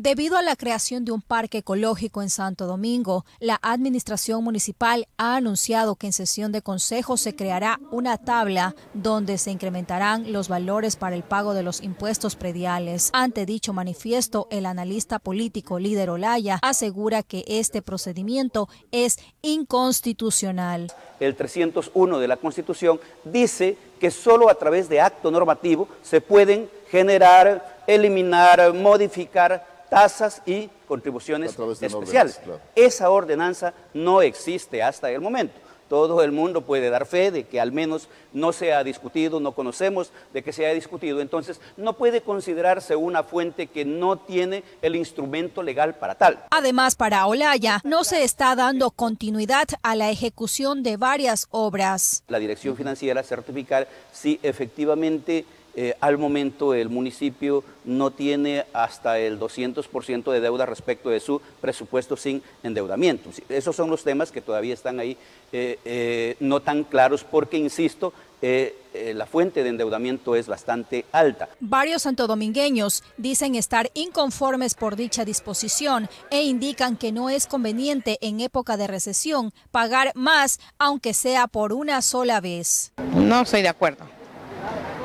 Debido a la creación de un parque ecológico en Santo Domingo, la Administración Municipal ha anunciado que en sesión de consejo se creará una tabla donde se incrementarán los valores para el pago de los impuestos prediales. Ante dicho manifiesto, el analista político líder Olaya asegura que este procedimiento es inconstitucional. El 301 de la Constitución dice que solo a través de acto normativo se pueden generar, eliminar, modificar tasas y contribuciones especiales. Esa ordenanza no existe hasta el momento. Todo el mundo puede dar fe de que al menos no se ha discutido, no conocemos de que se haya discutido. Entonces, no puede considerarse una fuente que no tiene el instrumento legal para tal. Además, para Olaya, no se está dando continuidad a la ejecución de varias obras. La Dirección Financiera certificar si efectivamente eh, al momento el municipio no tiene hasta el 200% de deuda respecto de su presupuesto sin endeudamiento. Esos son los temas que todavía están ahí eh, eh, no tan claros porque, insisto, la fuente de endeudamiento es bastante alta. Varios santodomingueños dicen estar inconformes por dicha disposición e indican que no es conveniente en época de recesión pagar más, aunque sea por una sola vez. No estoy de acuerdo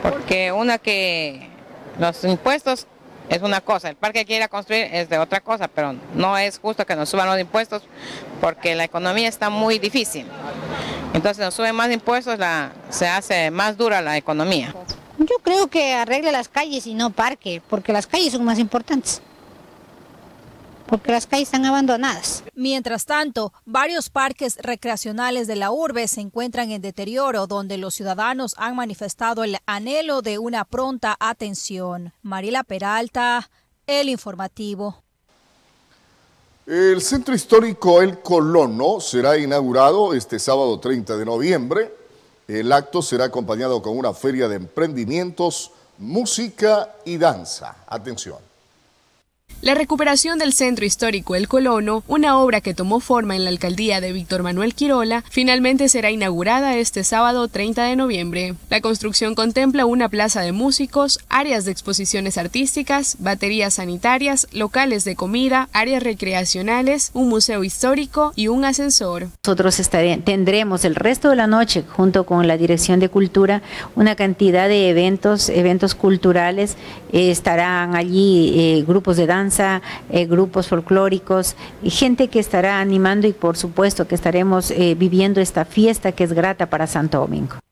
porque una que los impuestos es una cosa, el parque que quiera construir es de otra cosa, pero no es justo que nos suban los impuestos porque la economía está muy difícil. Entonces nos suben más impuestos, la, se hace más dura la economía. Yo creo que arregle las calles y no parque, porque las calles son más importantes porque las calles están abandonadas. Mientras tanto, varios parques recreacionales de la urbe se encuentran en deterioro, donde los ciudadanos han manifestado el anhelo de una pronta atención. Mariela Peralta, El Informativo. El Centro Histórico El Colono será inaugurado este sábado 30 de noviembre. El acto será acompañado con una feria de emprendimientos, música y danza. Atención. La recuperación del centro histórico El Colono, una obra que tomó forma en la alcaldía de Víctor Manuel Quirola, finalmente será inaugurada este sábado 30 de noviembre. La construcción contempla una plaza de músicos, áreas de exposiciones artísticas, baterías sanitarias, locales de comida, áreas recreacionales, un museo histórico y un ascensor. Nosotros tendremos el resto de la noche, junto con la Dirección de Cultura, una cantidad de eventos, eventos culturales. estarán allí eh, grupos de danza eh, grupos folclóricos, gente que estará animando y por supuesto que estaremos eh, viviendo esta fiesta que es grata para Santo Domingo.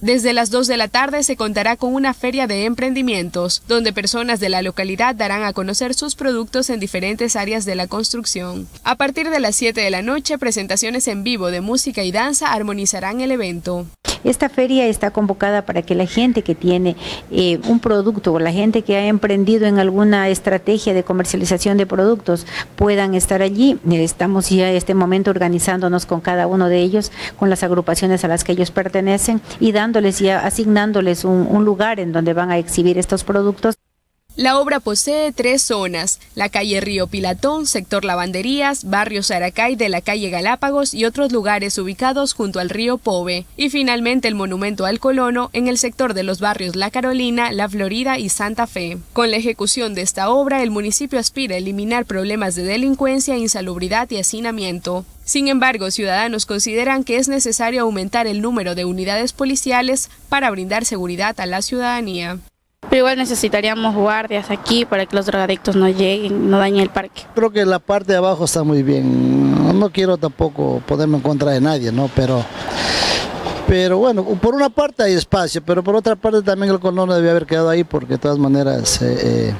Desde las 2 de la tarde se contará con una feria de emprendimientos, donde personas de la localidad darán a conocer sus productos en diferentes áreas de la construcción. A partir de las 7 de la noche, presentaciones en vivo de música y danza armonizarán el evento. Esta feria está convocada para que la gente que tiene eh, un producto o la gente que ha emprendido en alguna estrategia de comercialización de productos puedan estar allí. Estamos ya en este momento organizándonos con cada uno de ellos, con las agrupaciones a las que ellos pertenecen y dándoles y asignándoles un, lugar en donde van a exhibir estos productos. La obra posee tres zonas, la calle Río Pilatón, sector Lavanderías, barrio Saracay de la calle Galápagos y otros lugares ubicados junto al río Pove, y finalmente el monumento al colono en el sector de los barrios La Carolina, La Florida y Santa Fe. Con la ejecución de esta obra, el municipio aspira a eliminar problemas de delincuencia, insalubridad y hacinamiento. Sin embargo, ciudadanos consideran que es necesario aumentar el número de unidades policiales para brindar seguridad a la ciudadanía. Pero igual necesitaríamos guardias aquí para que los drogadictos no lleguen, no dañen el parque. Creo que la parte de abajo está muy bien. No quiero tampoco ponerme en contra de nadie, ¿no? Pero, pero bueno, por una parte hay espacio, pero por otra parte también el colono debe haber quedado ahí porque de todas maneras eh,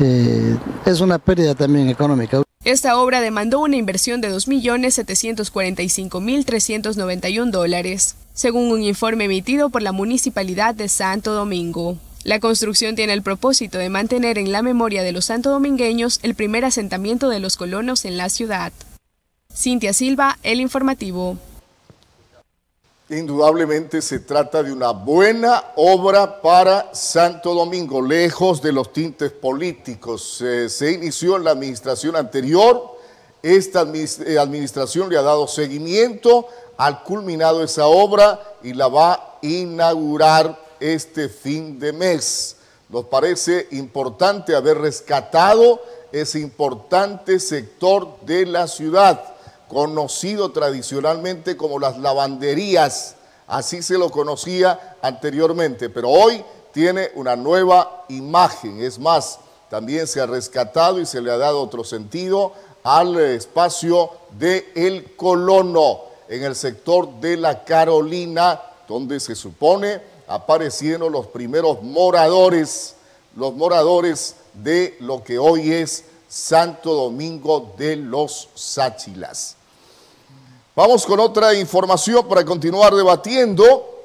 eh, es una pérdida también económica. Esta obra demandó una inversión de 2.745.391 dólares, según un informe emitido por la Municipalidad de Santo Domingo. La construcción tiene el propósito de mantener en la memoria de los santodomingueños el primer asentamiento de los colonos en la ciudad. Cintia Silva, El Informativo. Indudablemente se trata de una buena obra para Santo Domingo, lejos de los tintes políticos. Se inició en la administración anterior, esta eh, administración le ha dado seguimiento, ha culminado esa obra y la va a inaugurar este fin de mes. Nos parece importante haber rescatado ese importante sector de la ciudad, conocido tradicionalmente como las lavanderías. Así se lo conocía anteriormente, pero hoy tiene una nueva imagen. Es más, también se ha rescatado y se le ha dado otro sentido al espacio de El Colono, en el sector de la Carolina, donde se supone aparecieron los primeros moradores, los moradores de lo que hoy es Santo Domingo de los Sáchilas. Vamos con otra información para continuar debatiendo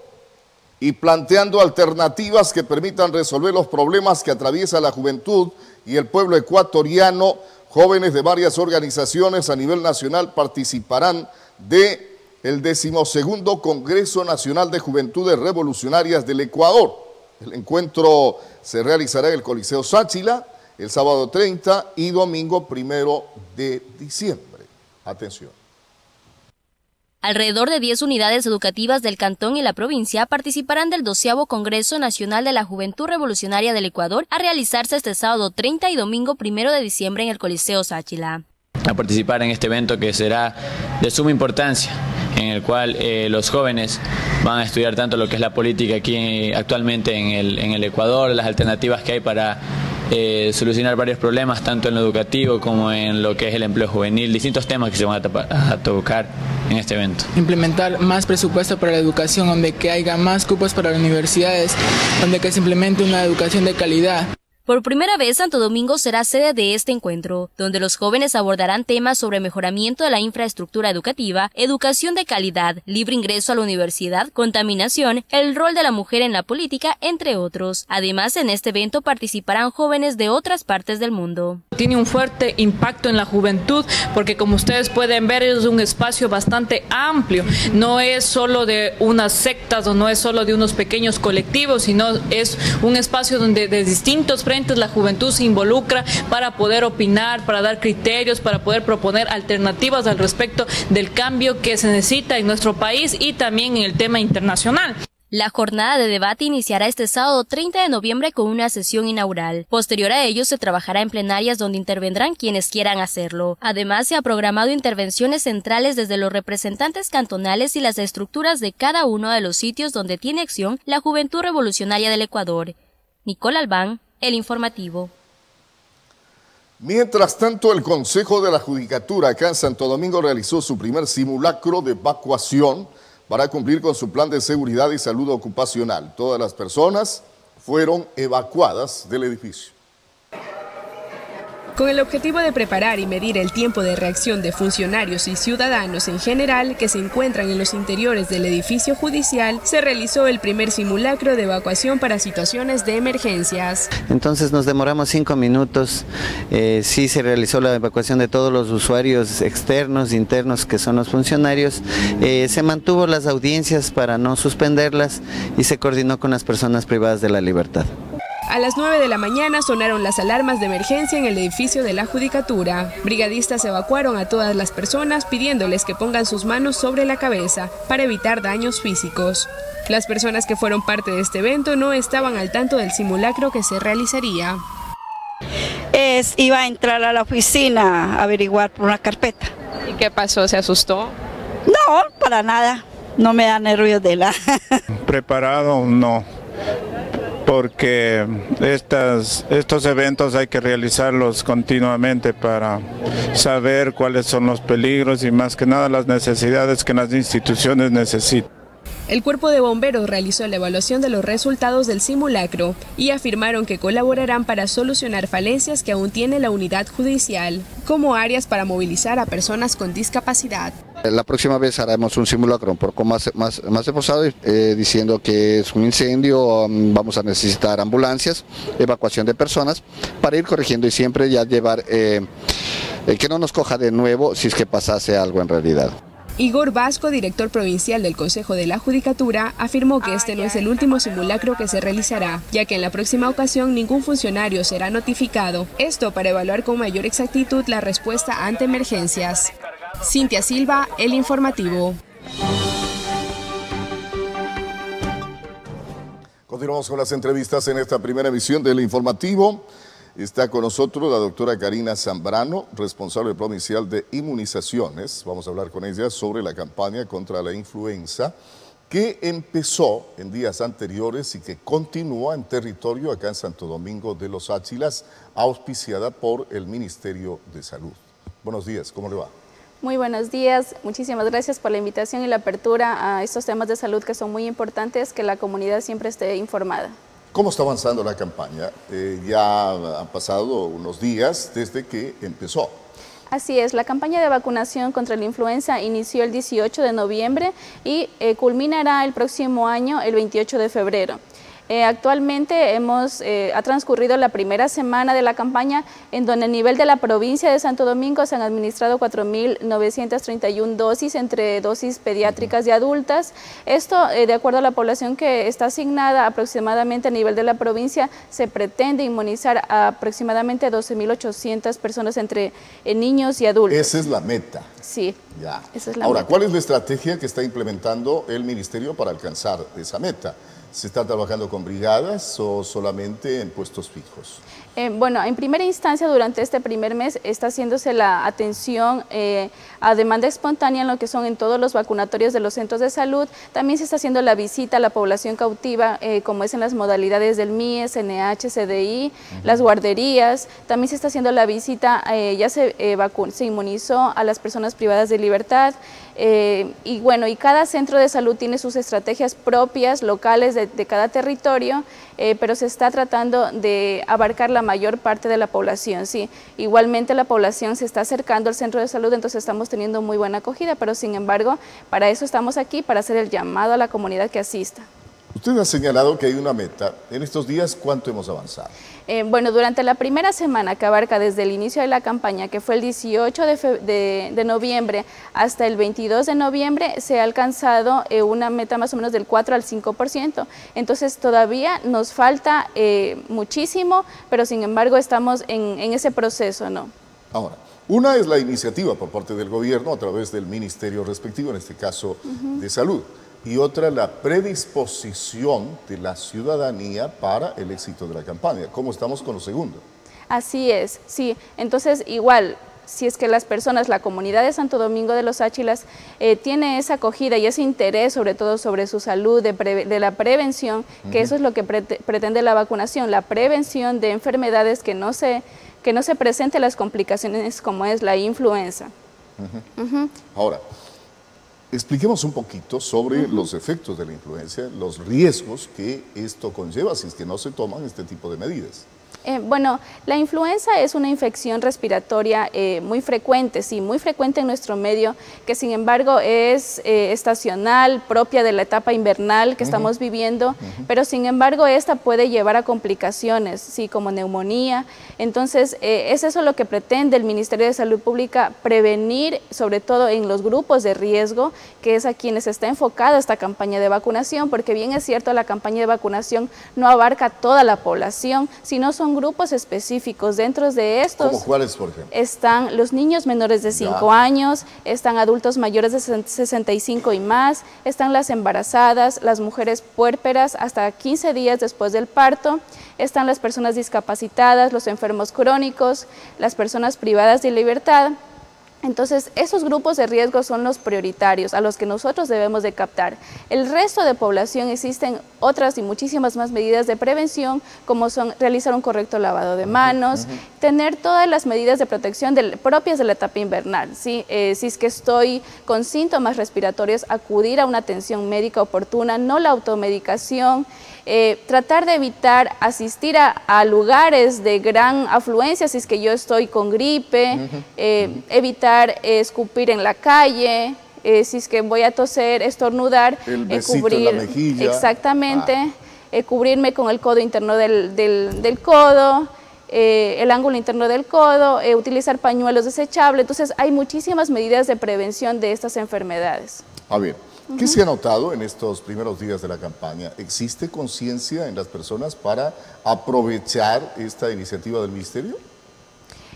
y planteando alternativas que permitan resolver los problemas que atraviesa la juventud y el pueblo ecuatoriano. Jóvenes de varias organizaciones a nivel nacional participarán de el decimosegundo Congreso Nacional de Juventudes Revolucionarias del Ecuador. El encuentro se realizará en el Coliseo Sáchila el sábado 30 y domingo primero de diciembre. Atención. Alrededor de 10 unidades educativas del cantón y la provincia participarán del doceavo Congreso Nacional de la Juventud Revolucionaria del Ecuador a realizarse este sábado 30 y domingo primero de diciembre en el Coliseo Sáchila. A participar en este evento que será de suma importancia en el cual eh, los jóvenes van a estudiar tanto lo que es la política aquí actualmente en el, en el Ecuador, las alternativas que hay para eh, solucionar varios problemas, tanto en lo educativo como en lo que es el empleo juvenil, distintos temas que se van a, tocar en este evento. Implementar más presupuesto para la educación, donde que haya más cupos para las universidades, donde que se implemente una educación de calidad. Por primera vez, Santo Domingo será sede de este encuentro, donde los jóvenes abordarán temas sobre mejoramiento de la infraestructura educativa, educación de calidad, libre ingreso a la universidad, contaminación, el rol de la mujer en la política, entre otros. Además, en este evento participarán jóvenes de otras partes del mundo. Tiene un fuerte impacto en la juventud, porque como ustedes pueden ver, es un espacio bastante amplio. No es solo de unas sectas o no es solo de unos pequeños colectivos, sino es un espacio donde de distintos la juventud se involucra para poder opinar, para dar criterios, para poder proponer alternativas al respecto del cambio que se necesita en nuestro país y también en el tema internacional. La jornada de debate iniciará este sábado 30 de noviembre con una sesión inaugural. Posterior a ello se trabajará en plenarias donde intervendrán quienes quieran hacerlo. Además se ha programado intervenciones centrales desde los representantes cantonales y las estructuras de cada uno de los sitios donde tiene acción la Juventud Revolucionaria del Ecuador. Nicole Albán, el informativo. Mientras tanto, el Consejo de la Judicatura acá en Santo Domingo realizó su primer simulacro de evacuación para cumplir con su plan de seguridad y salud ocupacional. Todas las personas fueron evacuadas del edificio. Con el objetivo de preparar y medir el tiempo de reacción de funcionarios y ciudadanos en general que se encuentran en los interiores del edificio judicial, se realizó el primer simulacro de evacuación para situaciones de emergencias. Entonces nos demoramos cinco minutos. Eh, sí se realizó la evacuación de todos los usuarios externos, internos, que son los funcionarios. Eh, se mantuvo las audiencias para no suspenderlas y se coordinó con las personas privadas de la libertad. A las 9 de la mañana sonaron las alarmas de emergencia en el edificio de la Judicatura. Brigadistas evacuaron a todas las personas pidiéndoles que pongan sus manos sobre la cabeza para evitar daños físicos. Las personas que fueron parte de este evento no estaban al tanto del simulacro que se realizaría. Es, iba a entrar a la oficina a averiguar por una carpeta. ¿Y qué pasó? ¿Se asustó? No, para nada. No me da nervios de la... Preparado, no porque estos eventos hay que realizarlos continuamente para saber cuáles son los peligros y más que nada las necesidades que las instituciones necesitan. El cuerpo de bomberos realizó la evaluación de los resultados del simulacro y afirmaron que colaborarán para solucionar falencias que aún tiene la unidad judicial, como áreas para movilizar a personas con discapacidad. La próxima vez haremos un simulacro un poco más, más, más esforzado, eh, diciendo que es un incendio, um, vamos a necesitar ambulancias, evacuación de personas, para ir corrigiendo y siempre ya llevar, eh, eh, que no nos coja de nuevo si es que pasase algo en realidad. Igor Vasco, director provincial del Consejo de la Judicatura, afirmó que este no es el último simulacro que se realizará, ya que en la próxima ocasión ningún funcionario será notificado. Esto para evaluar con mayor exactitud la respuesta ante emergencias. Cintia Silva, El Informativo. Continuamos con las entrevistas en esta primera emisión del Informativo. Está con nosotros la doctora Karina Zambrano, responsable provincial de inmunizaciones. Vamos a hablar con ella sobre la campaña contra la influenza que empezó en días anteriores y que continúa en territorio acá en Santo Domingo de los Áchilas, auspiciada por el Ministerio de Salud. Buenos días, ¿cómo le va? Muy buenos días, muchísimas gracias por la invitación y la apertura a estos temas de salud que son muy importantes, que la comunidad siempre esté informada. ¿Cómo está avanzando la campaña? Eh, ya han pasado unos días desde que empezó. Así es, la campaña de vacunación contra la influenza inició el 18 de noviembre y eh, culminará el próximo año, el 28 de febrero. Eh, actualmente hemos, eh, ha transcurrido la primera semana de la campaña en donde a nivel de la provincia de Santo Domingo se han administrado 4.931 dosis entre dosis pediátricas y adultas. Esto, eh, de acuerdo a la población que está asignada aproximadamente a nivel de la provincia, se pretende inmunizar a aproximadamente 12.800 personas entre niños y adultos. Esa es la meta. Sí. Ya. Esa es la Ahora, meta. ¿cuál es la estrategia que está implementando el ministerio para alcanzar esa meta? ¿Se está trabajando con brigadas o solamente en puestos fijos? Eh, bueno, en primera instancia, durante este primer mes está haciéndose la atención eh, a demanda espontánea en lo que son en todos los vacunatorios de los centros de salud. También se está haciendo la visita a la población cautiva, eh, como es en las modalidades del MIES, NH, CDI, las guarderías. También se está haciendo la visita, eh, ya se, se inmunizó a las personas privadas de libertad. Eh, y bueno, y cada centro de salud tiene sus estrategias propias, locales de, de cada territorio, eh, pero se está tratando de abarcar la mayor parte de la población. Sí, igualmente la población se está acercando al centro de salud, entonces estamos teniendo muy buena acogida, pero sin embargo, para eso estamos aquí, para hacer el llamado a la comunidad que asista. Usted ha señalado que hay una meta. En estos días, ¿cuánto hemos avanzado? Eh, bueno, durante la primera semana que abarca desde el inicio de la campaña, que fue el 18 de, fe- de- de noviembre hasta el 22 de noviembre, se ha alcanzado eh, una meta más o menos del 4 al 5%. Entonces todavía nos falta eh, muchísimo, pero sin embargo estamos en, en ese proceso, ¿no? Ahora, una es la iniciativa por parte del gobierno a través del ministerio respectivo, en este caso de salud, y otra la predisposición de la ciudadanía para el éxito de la campaña. ¿Cómo estamos con lo segundo? Así es, sí. Entonces, igual, si es que las personas, la comunidad de Santo Domingo de los Áchilas eh, tiene esa acogida y ese interés, sobre todo sobre su salud, de, preve- de la prevención, que eso es lo que prete- pretende la vacunación, la prevención de enfermedades que no se, que no se presenten las complicaciones como es la influenza. Ahora, Expliquemos un poquito sobre los efectos de la influencia, los riesgos que esto conlleva si es que no se toman este tipo de medidas. Eh, bueno, la influenza es una infección respiratoria eh, muy frecuente, sí, muy frecuente en nuestro medio, que sin embargo es eh, estacional, propia de la etapa invernal que estamos viviendo, pero sin embargo esta puede llevar a complicaciones, sí, como neumonía. Entonces, es eso lo que pretende el Ministerio de Salud Pública, prevenir, sobre todo en los grupos de riesgo, que es a quienes está enfocada esta campaña de vacunación, porque bien es cierto, la campaña de vacunación no abarca toda la población, sino son grupos específicos. Dentro de estos ¿Cómo cuáles, por ejemplo? están los niños menores de 5 años, están adultos mayores de 65 y más, están las embarazadas, las mujeres puérperas hasta 15 días después del parto, están las personas discapacitadas, los enfermos crónicos, las personas privadas de libertad, entonces, esos grupos de riesgo son los prioritarios a los que nosotros debemos de captar. El resto de población existen otras y muchísimas más medidas de prevención, como son realizar un correcto lavado de manos, tener todas las medidas de protección propias de la etapa invernal. Eh, si es que estoy con síntomas respiratorios, acudir a una atención médica oportuna, no la automedicación, eh, tratar de evitar asistir a, lugares de gran afluencia si es que yo estoy con gripe, eh, evitar escupir en la calle, eh, si es que voy a toser, estornudar, cubrir, exactamente, ah. cubrirme con el codo interno del, del, codo. el ángulo interno del codo, utilizar pañuelos desechables. Entonces, hay muchísimas medidas de prevención de estas enfermedades. ¿Qué se ha notado en estos primeros días de la campaña? ¿Existe conciencia en las personas para aprovechar esta iniciativa del Ministerio?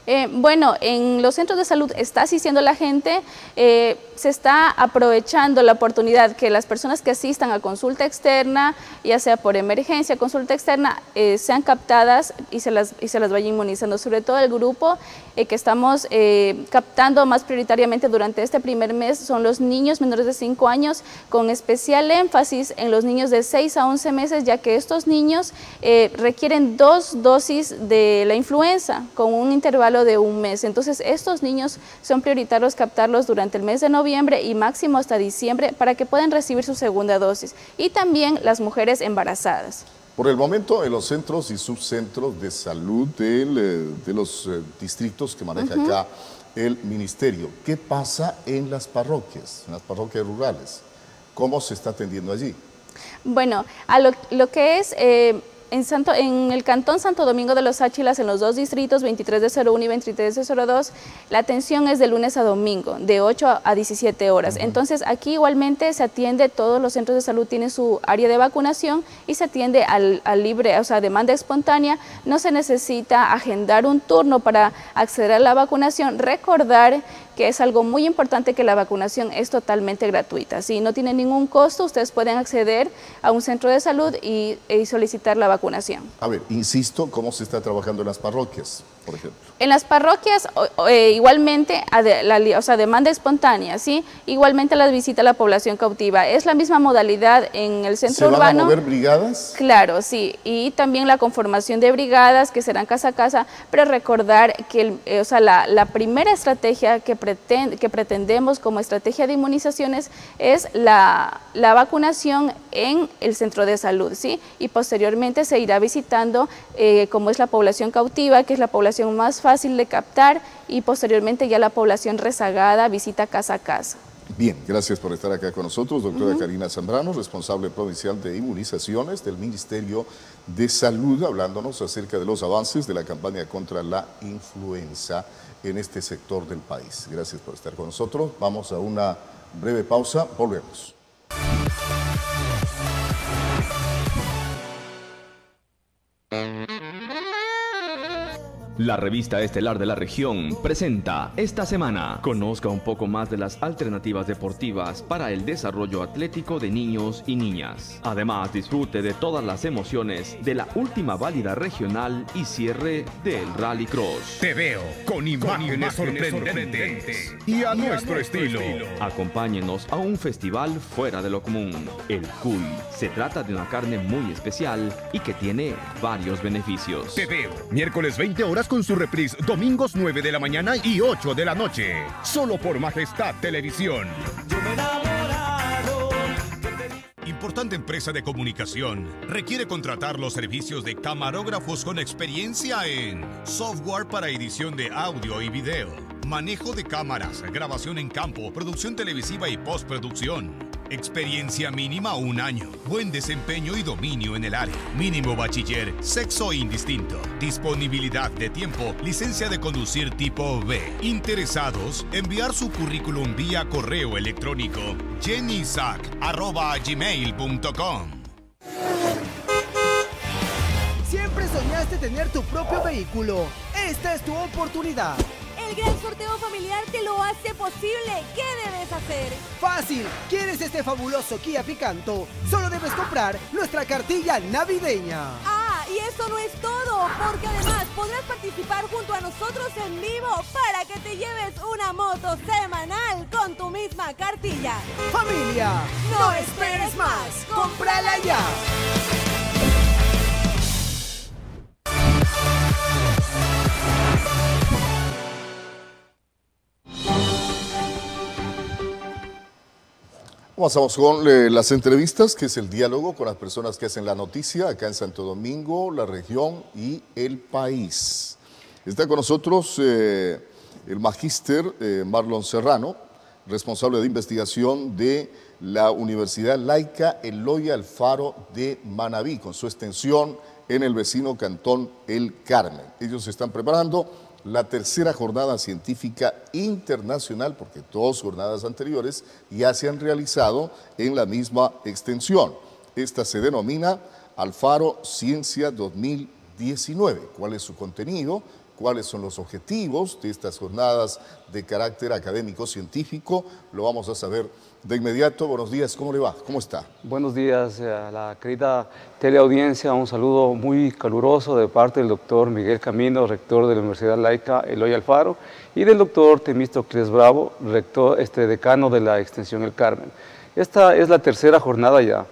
Eh, bueno, en los centros de salud está asistiendo la gente, eh, se está aprovechando la oportunidad que las personas que asistan a consulta externa, ya sea por emergencia, consulta externa, eh, sean captadas y se, las, y se las vaya inmunizando, sobre todo el grupo que estamos captando más prioritariamente durante este primer mes son los niños menores de 5 años, con especial énfasis en los niños de 6 a 11 meses, ya que estos niños requieren dos dosis de la influenza con un intervalo de un mes. Entonces, estos niños son prioritarios captarlos durante el mes de noviembre y máximo hasta diciembre para que puedan recibir su segunda dosis. Y también las mujeres embarazadas. Por el momento, en los centros y subcentros de salud eh, de los eh, distritos que maneja acá el ministerio, ¿qué pasa en las parroquias, en las parroquias rurales? ¿Cómo se está atendiendo allí? Bueno, a lo, que es... Eh, en, Santo, en el Cantón Santo Domingo de los Áchilas, en los dos distritos, 23 de 01 y 23 de 02, la atención es de lunes a domingo, de 8 a 17 horas. Entonces, aquí igualmente se atiende, todos los centros de salud tienen su área de vacunación y se atiende al, al libre, o sea, demanda espontánea. No se necesita agendar un turno para acceder a la vacunación. Recordar que es algo muy importante que la vacunación es totalmente gratuita. Si no tiene ningún costo, ustedes pueden acceder a un centro de salud y, solicitar la vacunación. A ver, insisto, ¿cómo se está trabajando en las parroquias, por ejemplo? En las parroquias, eh, igualmente, la, o sea, demanda espontánea, ¿sí? Igualmente las visita la población cautiva. Es la misma modalidad en el centro urbano. ¿Se van a mover brigadas? Claro, sí. Y también la conformación de brigadas que serán casa a casa, pero recordar que eh, o sea, la, primera estrategia que, que pretendemos como estrategia de inmunizaciones es la, la vacunación en el centro de salud, ¿sí? Y posteriormente se irá visitando, eh, como es la población cautiva, que es la población más fácil de captar y posteriormente ya la población rezagada visita casa a casa. Bien, gracias por estar acá con nosotros, doctora Karina Zambrano, responsable provincial de inmunizaciones del Ministerio de Salud, hablándonos acerca de los avances de la campaña contra la influenza en este sector del país. Gracias por estar con nosotros. Vamos a una breve pausa, volvemos. La revista estelar de la región presenta esta semana. Conozca un poco más de las alternativas deportivas para el desarrollo atlético de niños y niñas. Además, disfrute de todas las emociones de la última válida regional y cierre del Rally Cross. Te veo con imágenes, sorprendentes, y a nuestro estilo. Acompáñenos a un festival fuera de lo común, el Cuy. Se trata de una carne muy especial y que tiene varios beneficios. Te veo miércoles 20 horas con su reprise domingos 9 de la mañana y 8 de la noche. Solo por Majestad Televisión. Importante empresa de comunicación requiere contratar los servicios de camarógrafos con experiencia en software para edición de audio y video, manejo de cámaras, grabación en campo, producción televisiva y postproducción Experiencia mínima un año. Buen desempeño y dominio en el área. Mínimo bachiller. Sexo indistinto. Disponibilidad de tiempo. Licencia de conducir tipo B. Interesados, enviar su currículum vía correo electrónico jennysac.gmail.com Siempre soñaste tener tu propio vehículo. Esta es tu oportunidad. El gran sorteo familiar te lo hace posible. ¿Qué debes hacer? Fácil. ¿Quieres este fabuloso Kia Picanto? Solo debes comprar nuestra cartilla navideña. Ah, y eso no es todo, porque además podrás participar junto a nosotros en vivo para que te lleves una moto semanal con tu misma cartilla. Familia, no esperes más. ¡Cómprala ya! Pasamos con eh, las entrevistas, que es el diálogo con las personas que hacen la noticia acá en Santo Domingo, la región y el país. Está con nosotros eh, el magíster eh, Marlon Serrano, responsable de investigación de la Universidad Laica Eloy Alfaro de Manabí, con su extensión en el vecino cantón El Carmen. Ellos se están preparando la tercera jornada científica internacional, porque dos jornadas anteriores ya se han realizado en la misma extensión. Esta se denomina Alfaro Ciencia 2019. ¿Cuál es su contenido? ¿Cuáles son los objetivos de estas jornadas de carácter académico-científico? Lo vamos a saber de inmediato, buenos días, ¿cómo le va? ¿Cómo está? Buenos días a la querida teleaudiencia, un saludo muy caluroso de parte del doctor Miguel Camino, rector de la Universidad Laica Eloy Alfaro, y del doctor Temístocles Bravo, rector, este, decano de la Extensión El Carmen. Esta es la tercera jornada ya.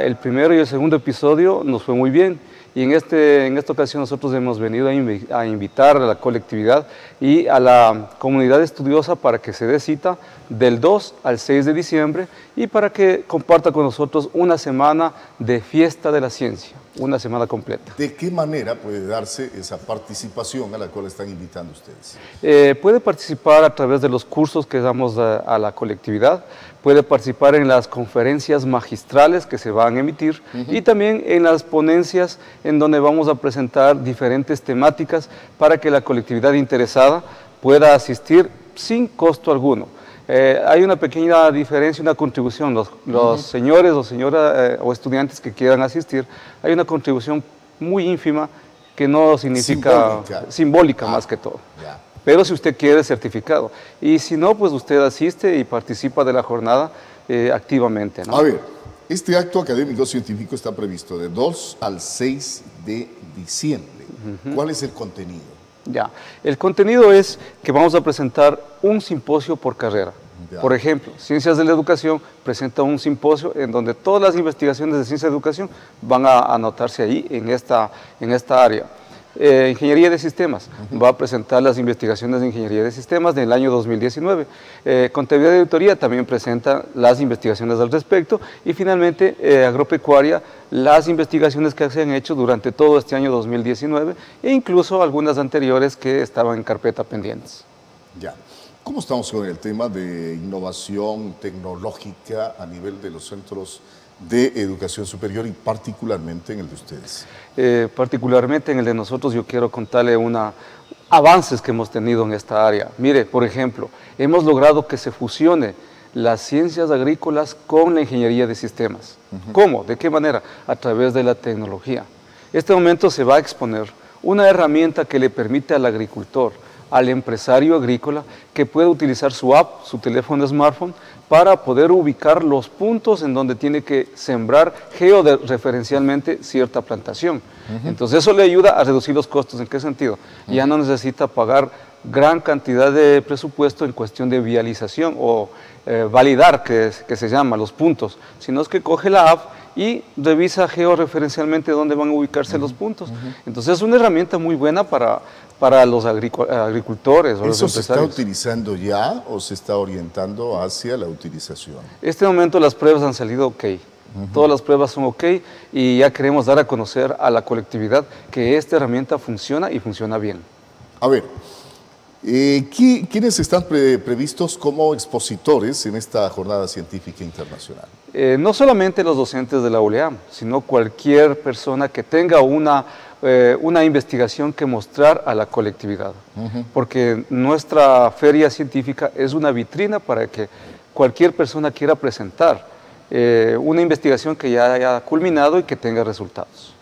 el primero y el segundo episodio nos fue muy bien y en, este, en esta ocasión nosotros hemos venido a, invitar a la colectividad y a la comunidad estudiosa para que se dé cita del 2 al 6 de diciembre y para que comparta con nosotros una semana de fiesta de la ciencia, una semana completa. ¿De qué manera puede darse esa participación a la cual están invitando ustedes? Eh, puede participar a través de los cursos que damos a la colectividad, puede participar en las conferencias magistrales que se van a emitir y también en las ponencias en donde vamos a presentar diferentes temáticas para que la colectividad interesada pueda asistir sin costo alguno. Eh, hay una pequeña diferencia, una contribución. Los, señores o señoras eh, o estudiantes que quieran asistir, hay una contribución muy ínfima que no significa simbólica, más que todo pero si usted quiere certificado. Y si no, pues usted asiste y participa de la jornada eh, activamente. A ver, este acto académico científico está previsto de 2 al 6 de diciembre. ¿Cuál es el contenido? Ya, el contenido es que vamos a presentar un simposio por carrera. Por ejemplo, Ciencias de la Educación presenta un simposio en donde todas las investigaciones de ciencia de educación van a anotarse ahí en esta, en esta área. Eh, ingeniería de Sistemas va a presentar las investigaciones de Ingeniería de Sistemas del año 2019. Eh, Contabilidad de Auditoría también presenta las investigaciones al respecto y finalmente eh, Agropecuaria las investigaciones que se han hecho durante todo este año 2019 e incluso algunas anteriores que estaban en carpeta pendientes. Ya. ¿Cómo estamos con el tema de innovación tecnológica a nivel de los centros de educación superior y particularmente en el de ustedes? Eh, particularmente en el de nosotros yo quiero contarle una avances que hemos tenido en esta área. Mire, por ejemplo, hemos logrado que se fusione las ciencias agrícolas con la ingeniería de sistemas. ¿Cómo? ¿De qué manera? A través de la tecnología. Este momento se va a exponer una herramienta que le permite al agricultor, al empresario agrícola, que pueda utilizar su app, su teléfono de smartphone, para poder ubicar los puntos en donde tiene que sembrar georreferencialmente cierta plantación. Entonces eso le ayuda a reducir los costos. ¿En qué sentido? Ya no necesita pagar gran cantidad de presupuesto en cuestión de vialización o eh, validar, que, que, se llama, los puntos, sino es que coge la app y revisa georreferencialmente dónde van a ubicarse los puntos. Entonces es una herramienta muy buena para para los agricultores. O ¿Eso se está utilizando ya o se está orientando hacia la utilización? Este momento las pruebas han salido ok. Todas las pruebas son ok y ya queremos dar a conocer a la colectividad que esta herramienta funciona y funciona bien. A ver, eh, ¿quiénes están previstos como expositores en esta jornada científica internacional? Eh, no solamente los docentes de la ULEAM, sino cualquier persona que tenga una, eh, una investigación que mostrar a la colectividad. Porque nuestra feria científica es una vitrina para que cualquier persona quiera presentar una investigación que ya haya culminado y que tenga resultados.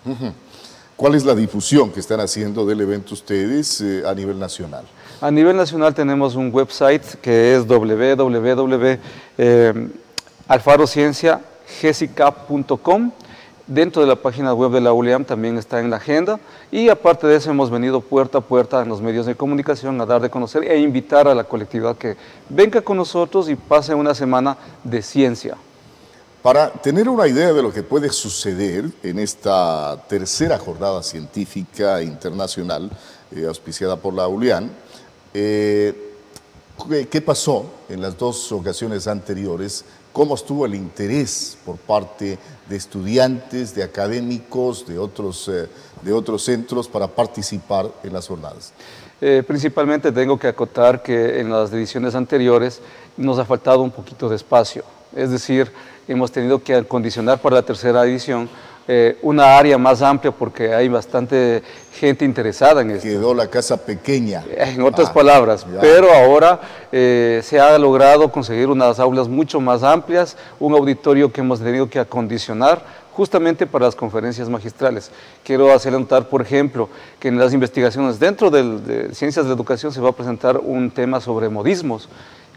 ¿Cuál es la difusión que están haciendo del evento ustedes a nivel nacional? A nivel nacional tenemos un website que es www.alfarocienciagesica.com. Dentro de la página web de la ULIAM también está en la agenda y aparte de eso hemos venido puerta a puerta en los medios de comunicación a dar de conocer e invitar a la colectividad que venga con nosotros y pase una semana de ciencia. Para tener una idea de lo que puede suceder en esta tercera jornada científica internacional eh, auspiciada por la ULIAN, eh, ¿Qué pasó en las dos ocasiones anteriores? ¿Cómo estuvo el interés por parte de estudiantes, de académicos, de otros, eh, de otros centros para participar en las jornadas? Eh, principalmente tengo que acotar que en las ediciones anteriores nos ha faltado un poquito de espacio. Es decir, hemos tenido que acondicionar para la tercera edición eh, una área más amplia porque hay bastante gente interesada en esto. Quedó la casa pequeña. En otras ah, palabras, pero ahora eh, se ha logrado conseguir unas aulas mucho más amplias, un auditorio que hemos tenido que acondicionar justamente para las conferencias magistrales. Quiero hacer notar, por ejemplo, que en las investigaciones dentro de Ciencias de Educación se va a presentar un tema sobre modismos.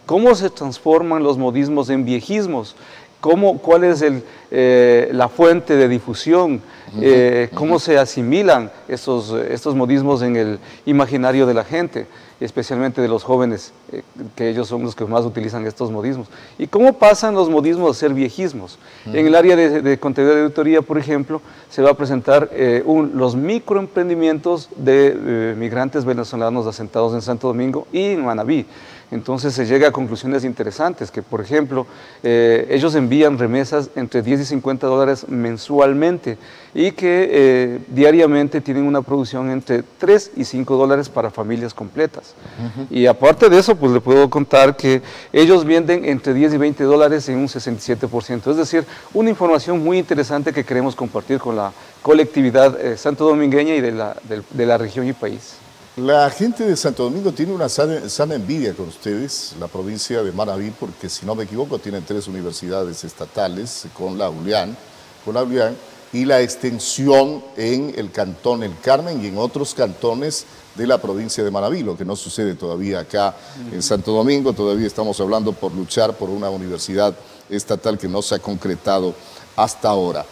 ¿Cómo se transforman los modismos en viejismos? Cómo, cuál es eh, la fuente de difusión, eh, cómo se asimilan estos, estos modismos en el imaginario de la gente, especialmente de los jóvenes, eh, que ellos son los que más utilizan estos modismos. Y cómo pasan los modismos a ser viejismos. En el área de, contenido de auditoría, por ejemplo, se va a presentar los microemprendimientos de migrantes venezolanos asentados en Santo Domingo y en Manabí. Entonces se llega a conclusiones interesantes, que por ejemplo, eh, ellos envían remesas entre 10 y 50 dólares mensualmente y que eh, diariamente tienen una producción entre 3 y 5 dólares para familias completas. Y aparte de eso, pues le puedo contar que ellos venden entre 10 y 20 dólares en un 67%. Es decir, una información muy interesante que queremos compartir con la colectividad eh, santo domingueña y de la, de la región y país. La gente de Santo Domingo tiene una sana, envidia con ustedes, la provincia de Manaví, porque si no me equivoco tienen tres universidades estatales con la ULIAN, con la y la extensión en el cantón El Carmen y en otros cantones de la provincia de Manaví, lo que no sucede todavía acá en Santo Domingo, todavía estamos hablando por luchar por una universidad estatal que no se ha concretado hasta ahora.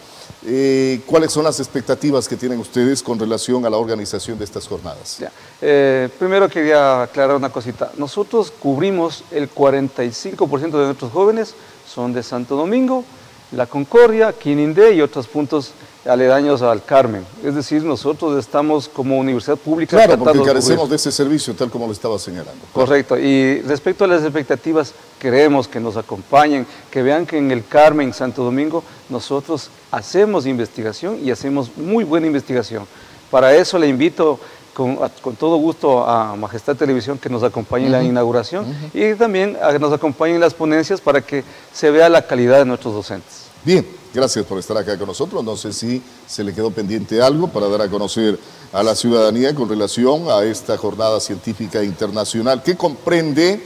Eh, ¿Cuáles son las expectativas que tienen ustedes con relación a la organización de estas jornadas? Eh, primero quería aclarar una cosita. Nosotros cubrimos el 45% de nuestros jóvenes son de Santo Domingo, La Concordia, Quinindé y otros puntos aledaños al Carmen. Es decir, nosotros estamos como universidad pública... Claro, porque carecemos de ese servicio, tal como lo estaba señalando. Correcto. Y respecto a las expectativas, queremos que nos acompañen, que vean que en el Carmen, Santo Domingo, nosotros hacemos investigación y hacemos muy buena investigación. Para eso le invito con, todo gusto a Majestad Televisión que nos acompañe en la inauguración y también a que nos acompañe en las ponencias para que se vea la calidad de nuestros docentes. Bien, gracias por estar acá con nosotros. No sé si se le quedó pendiente algo para dar a conocer a la ciudadanía con relación a esta jornada científica internacional que comprende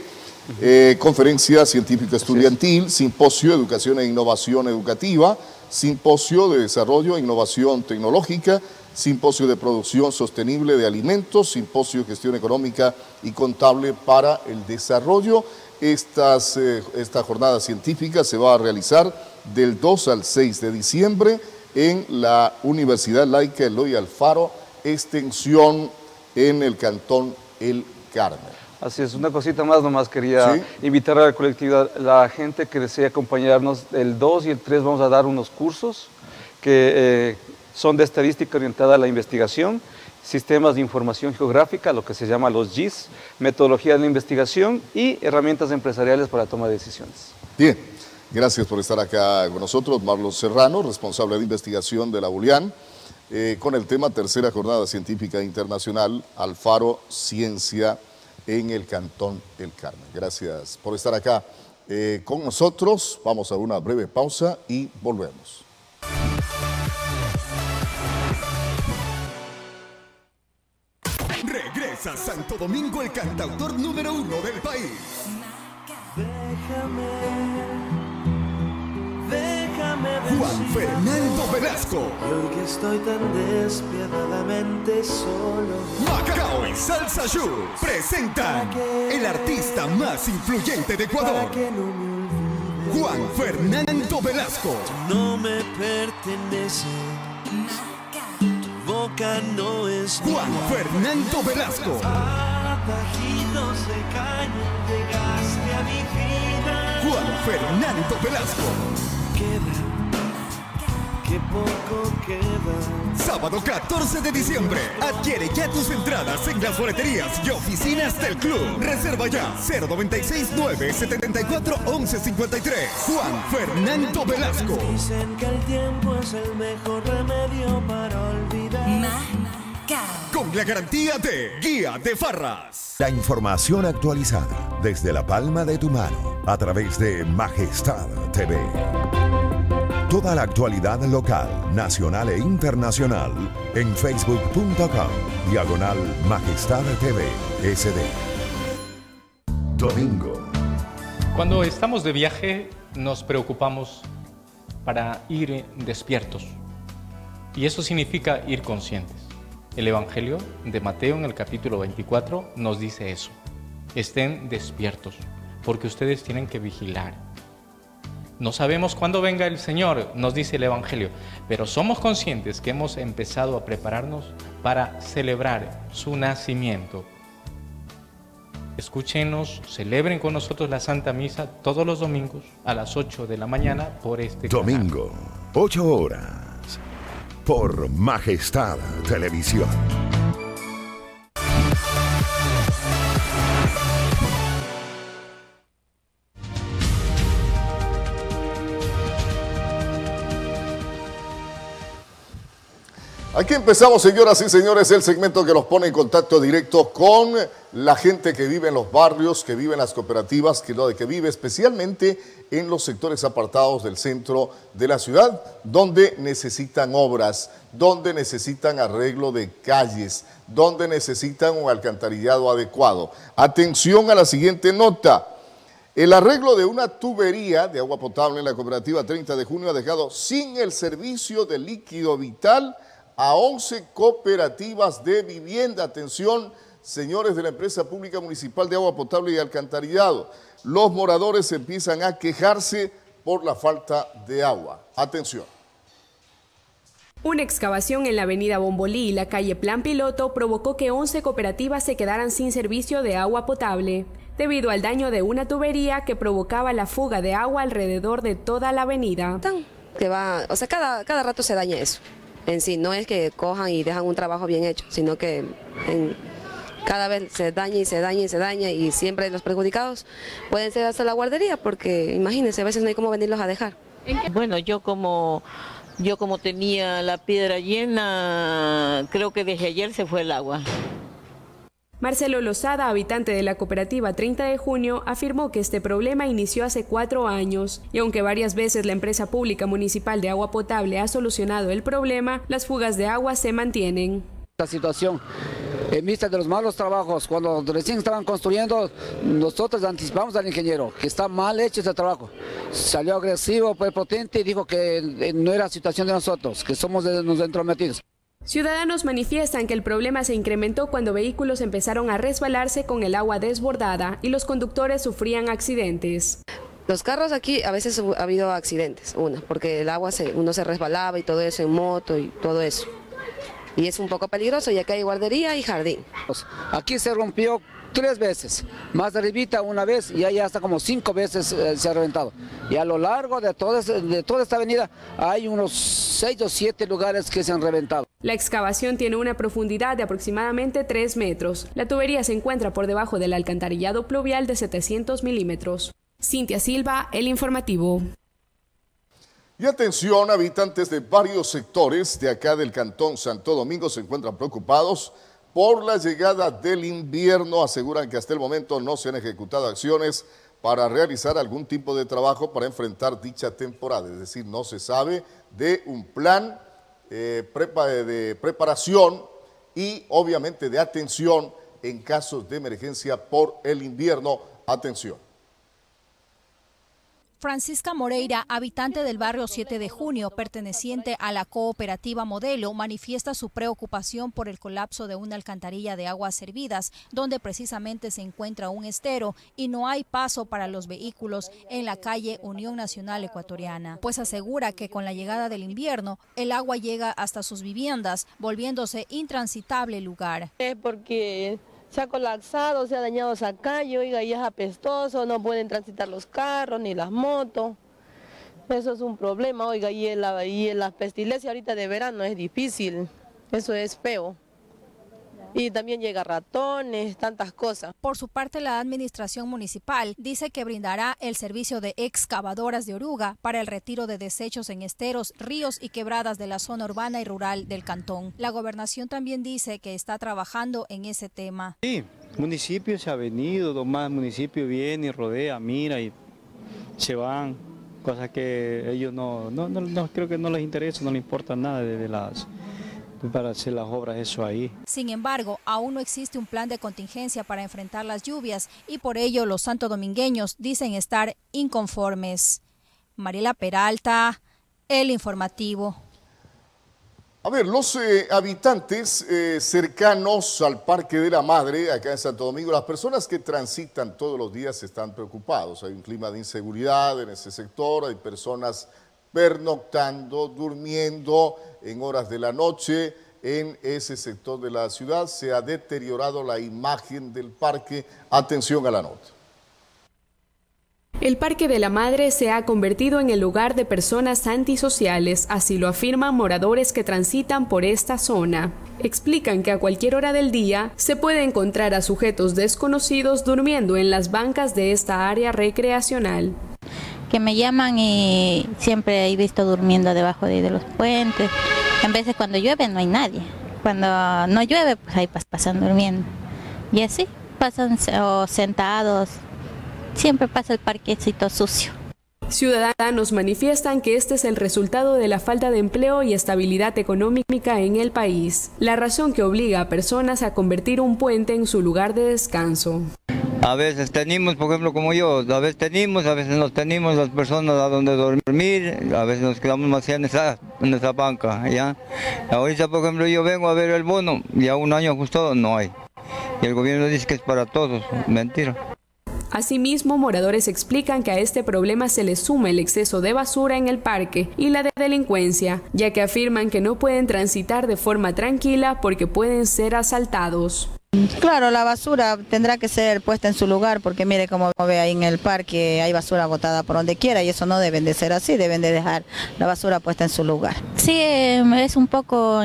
eh, conferencia científica estudiantil, simposio de educación e innovación educativa, simposio de desarrollo e innovación tecnológica, simposio de producción sostenible de alimentos, simposio de gestión económica y contable para el desarrollo. Estas, eh, esta jornada científica se va a realizar del 2 al 6 de diciembre en la Universidad Laica Eloy Alfaro, extensión en el cantón El Carmen. Así es, una cosita más, nomás quería invitar a la colectividad, la gente que desea acompañarnos, el 2 y el 3 vamos a dar unos cursos que eh, son de estadística orientada a la investigación, sistemas de información geográfica, lo que se llama los GIS, metodología de la investigación y herramientas empresariales para la toma de decisiones. Bien, Gracias por estar acá con nosotros. Marlos Serrano, responsable de investigación de la Bulián, eh, con el tema Tercera Jornada Científica Internacional, Alfaro Ciencia en el Cantón El Carmen. Gracias por estar acá eh, con nosotros. Vamos a una breve pausa y volvemos. Regresa Santo Domingo el cantautor número uno del país. Déjame, déjame Juan Fernando Velasco. Hoy que estoy tan despiadadamente solo. Macao y Salsa Show presentan el artista más influyente de Ecuador. Juan Fernando Velasco. No me pertenece. Tu boca no es Juan Fernando Velasco. Atajitos de caña Juan Fernando Velasco. Queda, que poco queda. Sábado 14 de diciembre. Adquiere ya tus entradas en las boleterías y oficinas del club. Reserva ya 0969 74 11 53. Juan Fernando Velasco. Dicen que el tiempo es el mejor remedio para olvidar. Con la garantía de Guía de Farras. La información actualizada desde la palma de tu mano a través de Majestad TV. Toda la actualidad local, nacional e internacional en facebook.com diagonal Majestad TV SD. Domingo. Cuando estamos de viaje nos preocupamos para ir despiertos y eso significa ir conscientes. El Evangelio de Mateo en el capítulo 24 nos dice eso. Estén despiertos porque ustedes tienen que vigilar. No sabemos cuándo venga el Señor, nos dice el Evangelio, pero somos conscientes que hemos empezado a prepararnos para celebrar su nacimiento. Escúchenos, celebren con nosotros la Santa Misa todos los domingos a las 8 de la mañana por este Domingo, 8 horas, por Majestad Televisión. Aquí empezamos, señoras y señores, el segmento que nos pone en contacto directo con la gente que vive en los barrios, que vive en las cooperativas, que, que vive especialmente en los sectores apartados del centro de la ciudad, donde necesitan obras, donde necesitan arreglo de calles, donde necesitan un alcantarillado adecuado. Atención a la siguiente nota. El arreglo de una tubería de agua potable en la cooperativa 30 de junio ha dejado sin el servicio de líquido vital a 11 cooperativas de vivienda. Atención, señores de la empresa pública municipal de agua potable y alcantarillado. Los moradores empiezan a quejarse por la falta de agua. Atención. Una excavación en la avenida Bombolí y la calle Plan Piloto provocó que 11 cooperativas se quedaran sin servicio de agua potable, debido al daño de una tubería que provocaba la fuga de agua alrededor de toda la avenida. Que va, o sea, cada, cada rato se daña eso en sí. No es que cojan y dejan un trabajo bien hecho, sino que en, cada vez se daña y se daña y se daña y siempre los perjudicados pueden ser hasta la guardería porque imagínense, a veces no hay cómo venirlos a dejar. Bueno, yo como yo como tenía la piedra llena, creo que desde ayer se fue el agua. Marcelo Lozada, habitante de la cooperativa 30 de junio, afirmó que este problema inició hace cuatro años y aunque varias veces la empresa pública municipal de agua potable ha solucionado el problema, las fugas de agua se mantienen. La situación en vista de los malos trabajos, cuando recién estaban construyendo, nosotros anticipamos al ingeniero que está mal hecho ese trabajo. Salió agresivo, fue potente y dijo que no era situación de nosotros, que somos de los entrometidos. Ciudadanos manifiestan que el problema se incrementó cuando vehículos empezaron a resbalarse con el agua desbordada y los conductores sufrían accidentes. Los carros aquí a veces ha habido accidentes, una, porque el agua se, uno se resbalaba y todo eso en moto y todo eso. Y es un poco peligroso ya que hay guardería y jardín. Aquí se rompió tres veces, más arribita una vez y ahí hasta como cinco veces eh, se ha reventado. Y a lo largo de toda, de toda esta avenida hay unos seis o siete lugares que se han reventado. La excavación tiene una profundidad de aproximadamente 3 metros. La tubería se encuentra por debajo del alcantarillado pluvial de 700 milímetros. Cintia Silva, El Informativo. Y atención, habitantes de varios sectores de acá del Cantón Santo Domingo se encuentran preocupados por la llegada del invierno. Aseguran que hasta el momento no se han ejecutado acciones para realizar algún tipo de trabajo para enfrentar dicha temporada. Es decir, no se sabe de un plan eh, de preparación y obviamente de atención en casos de emergencia por el invierno. Atención. Francisca Moreira, habitante del barrio 7 de junio, perteneciente a la cooperativa Modelo, manifiesta su preocupación por el colapso de una alcantarilla de aguas servidas, donde precisamente se encuentra un estero y no hay paso para los vehículos en la calle Unión Nacional Ecuatoriana, pues asegura que con la llegada del invierno el agua llega hasta sus viviendas, volviéndose intransitable lugar. Es porque se ha colapsado, se ha dañado esa calle, oiga, y es apestoso, no pueden transitar los carros ni las motos. Eso es un problema, oiga, y en la, y la pestilencia ahorita de verano es difícil, eso es feo y también llega ratones, tantas cosas. Por su parte, la administración municipal dice que brindará el servicio de excavadoras de oruga para el retiro de desechos en esteros, ríos y quebradas de la zona urbana y rural del cantón. La gobernación también dice que está trabajando en ese tema. Sí, municipio se ha venido, dos más municipios viene y rodea, mira y se van, cosas que ellos no, no, no, creo que no les interesa, no les importa nada de las para hacer las obras eso ahí. Sin embargo, aún no existe un plan de contingencia para enfrentar las lluvias y por ello los santodomingueños dicen estar inconformes. Mariela Peralta, El Informativo. A ver, los eh, habitantes eh, cercanos al Parque de la Madre, acá en Santo Domingo, las personas que transitan todos los días están preocupados. Hay un clima de inseguridad en ese sector, hay personas pernoctando, durmiendo en horas de la noche en ese sector de la ciudad. Se ha deteriorado la imagen del parque. Atención a la nota. El Parque de la Madre se ha convertido en el lugar de personas antisociales, así lo afirman moradores que transitan por esta zona. Explican que a cualquier hora del día se puede encontrar a sujetos desconocidos durmiendo en las bancas de esta área recreacional que me llaman y siempre he visto durmiendo debajo de, los puentes. En veces cuando llueve no hay nadie. Cuando no llueve, pues ahí pasan durmiendo. Y así, pasan sentados. Siempre pasa el parquecito sucio. Ciudadanos manifiestan que este es el resultado de la falta de empleo y estabilidad económica en el país, la razón que obliga a personas a convertir un puente en su lugar de descanso. A veces tenemos, por ejemplo, como yo, a veces tenemos, a veces no tenemos las personas a donde dormir, a veces nos quedamos más en esa, en esa banca, ¿ya? Ahorita, por ejemplo, yo vengo a ver el bono, ya un año ajustado no hay. Y el gobierno dice que es para todos, mentira. Asimismo, moradores explican que a este problema se le suma el exceso de basura en el parque y la de delincuencia, ya que afirman que no pueden transitar de forma tranquila porque pueden ser asaltados. Claro, la basura tendrá que ser puesta en su lugar porque mire como ve ahí en el parque hay basura botada por donde quiera y eso no deben de ser así, deben de dejar la basura puesta en su lugar. Sí, em, es un poco,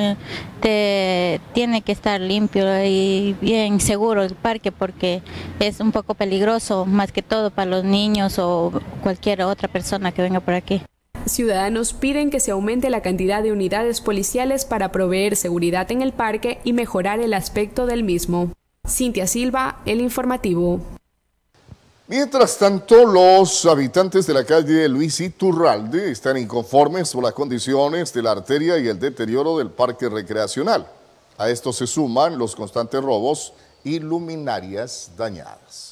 tiene que estar limpio y bien seguro el parque porque es un poco peligroso más que todo para los niños o cualquier otra persona que venga por aquí. Ciudadanos piden que se aumente la cantidad de unidades policiales para proveer seguridad en el parque y mejorar el aspecto del mismo. Cintia Silva, El Informativo. Mientras tanto, los habitantes de la calle Luis Iturralde están inconformes por las condiciones de la arteria y el deterioro del parque recreacional. A esto se suman los constantes robos y luminarias dañadas.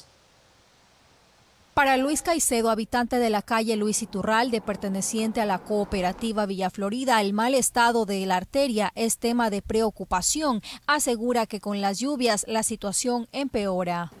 Para Luis Caicedo, habitante de la calle Luis Iturralde, perteneciente a la cooperativa Villa Florida, el mal estado de la arteria es tema de preocupación. Asegura que con las lluvias la situación empeora.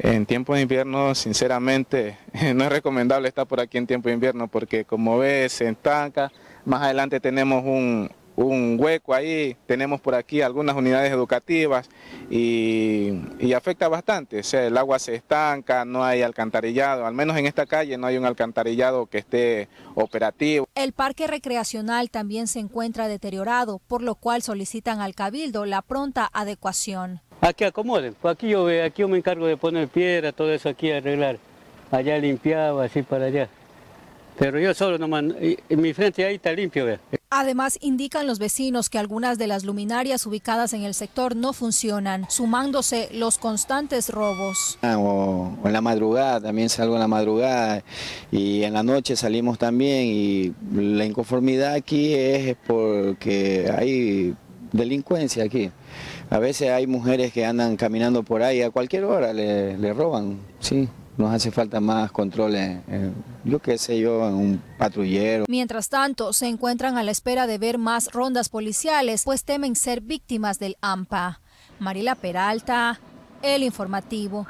En tiempo de invierno, sinceramente, no es recomendable estar por aquí en tiempo de invierno porque como ves, se estanca. Más adelante tenemos un, un hueco ahí, tenemos por aquí algunas unidades educativas y, afecta bastante, o sea, el agua se estanca, no hay alcantarillado, al menos en esta calle no hay un alcantarillado que esté operativo. El parque recreacional también se encuentra deteriorado, por lo cual solicitan al cabildo la pronta adecuación. Aquí acomoden, pues aquí yo, aquí yo me encargo de poner piedra, todo eso aquí arreglar, allá limpiaba, así para allá. Pero yo solo nomás, en mi frente ahí está limpio. ¿ve? Además, indican los vecinos que algunas de las luminarias ubicadas en el sector no funcionan, sumándose los constantes robos. Ah, o, o en la madrugada, también salgo en la madrugada y en la noche salimos también y la inconformidad aquí es porque hay delincuencia aquí. A veces hay mujeres que andan caminando por ahí a cualquier hora le, le roban, sí. Nos hace falta más controles, yo qué sé yo, un patrullero. Mientras tanto, se encuentran a la espera de ver más rondas policiales, pues temen ser víctimas del AMPA. Marila Peralta, El Informativo.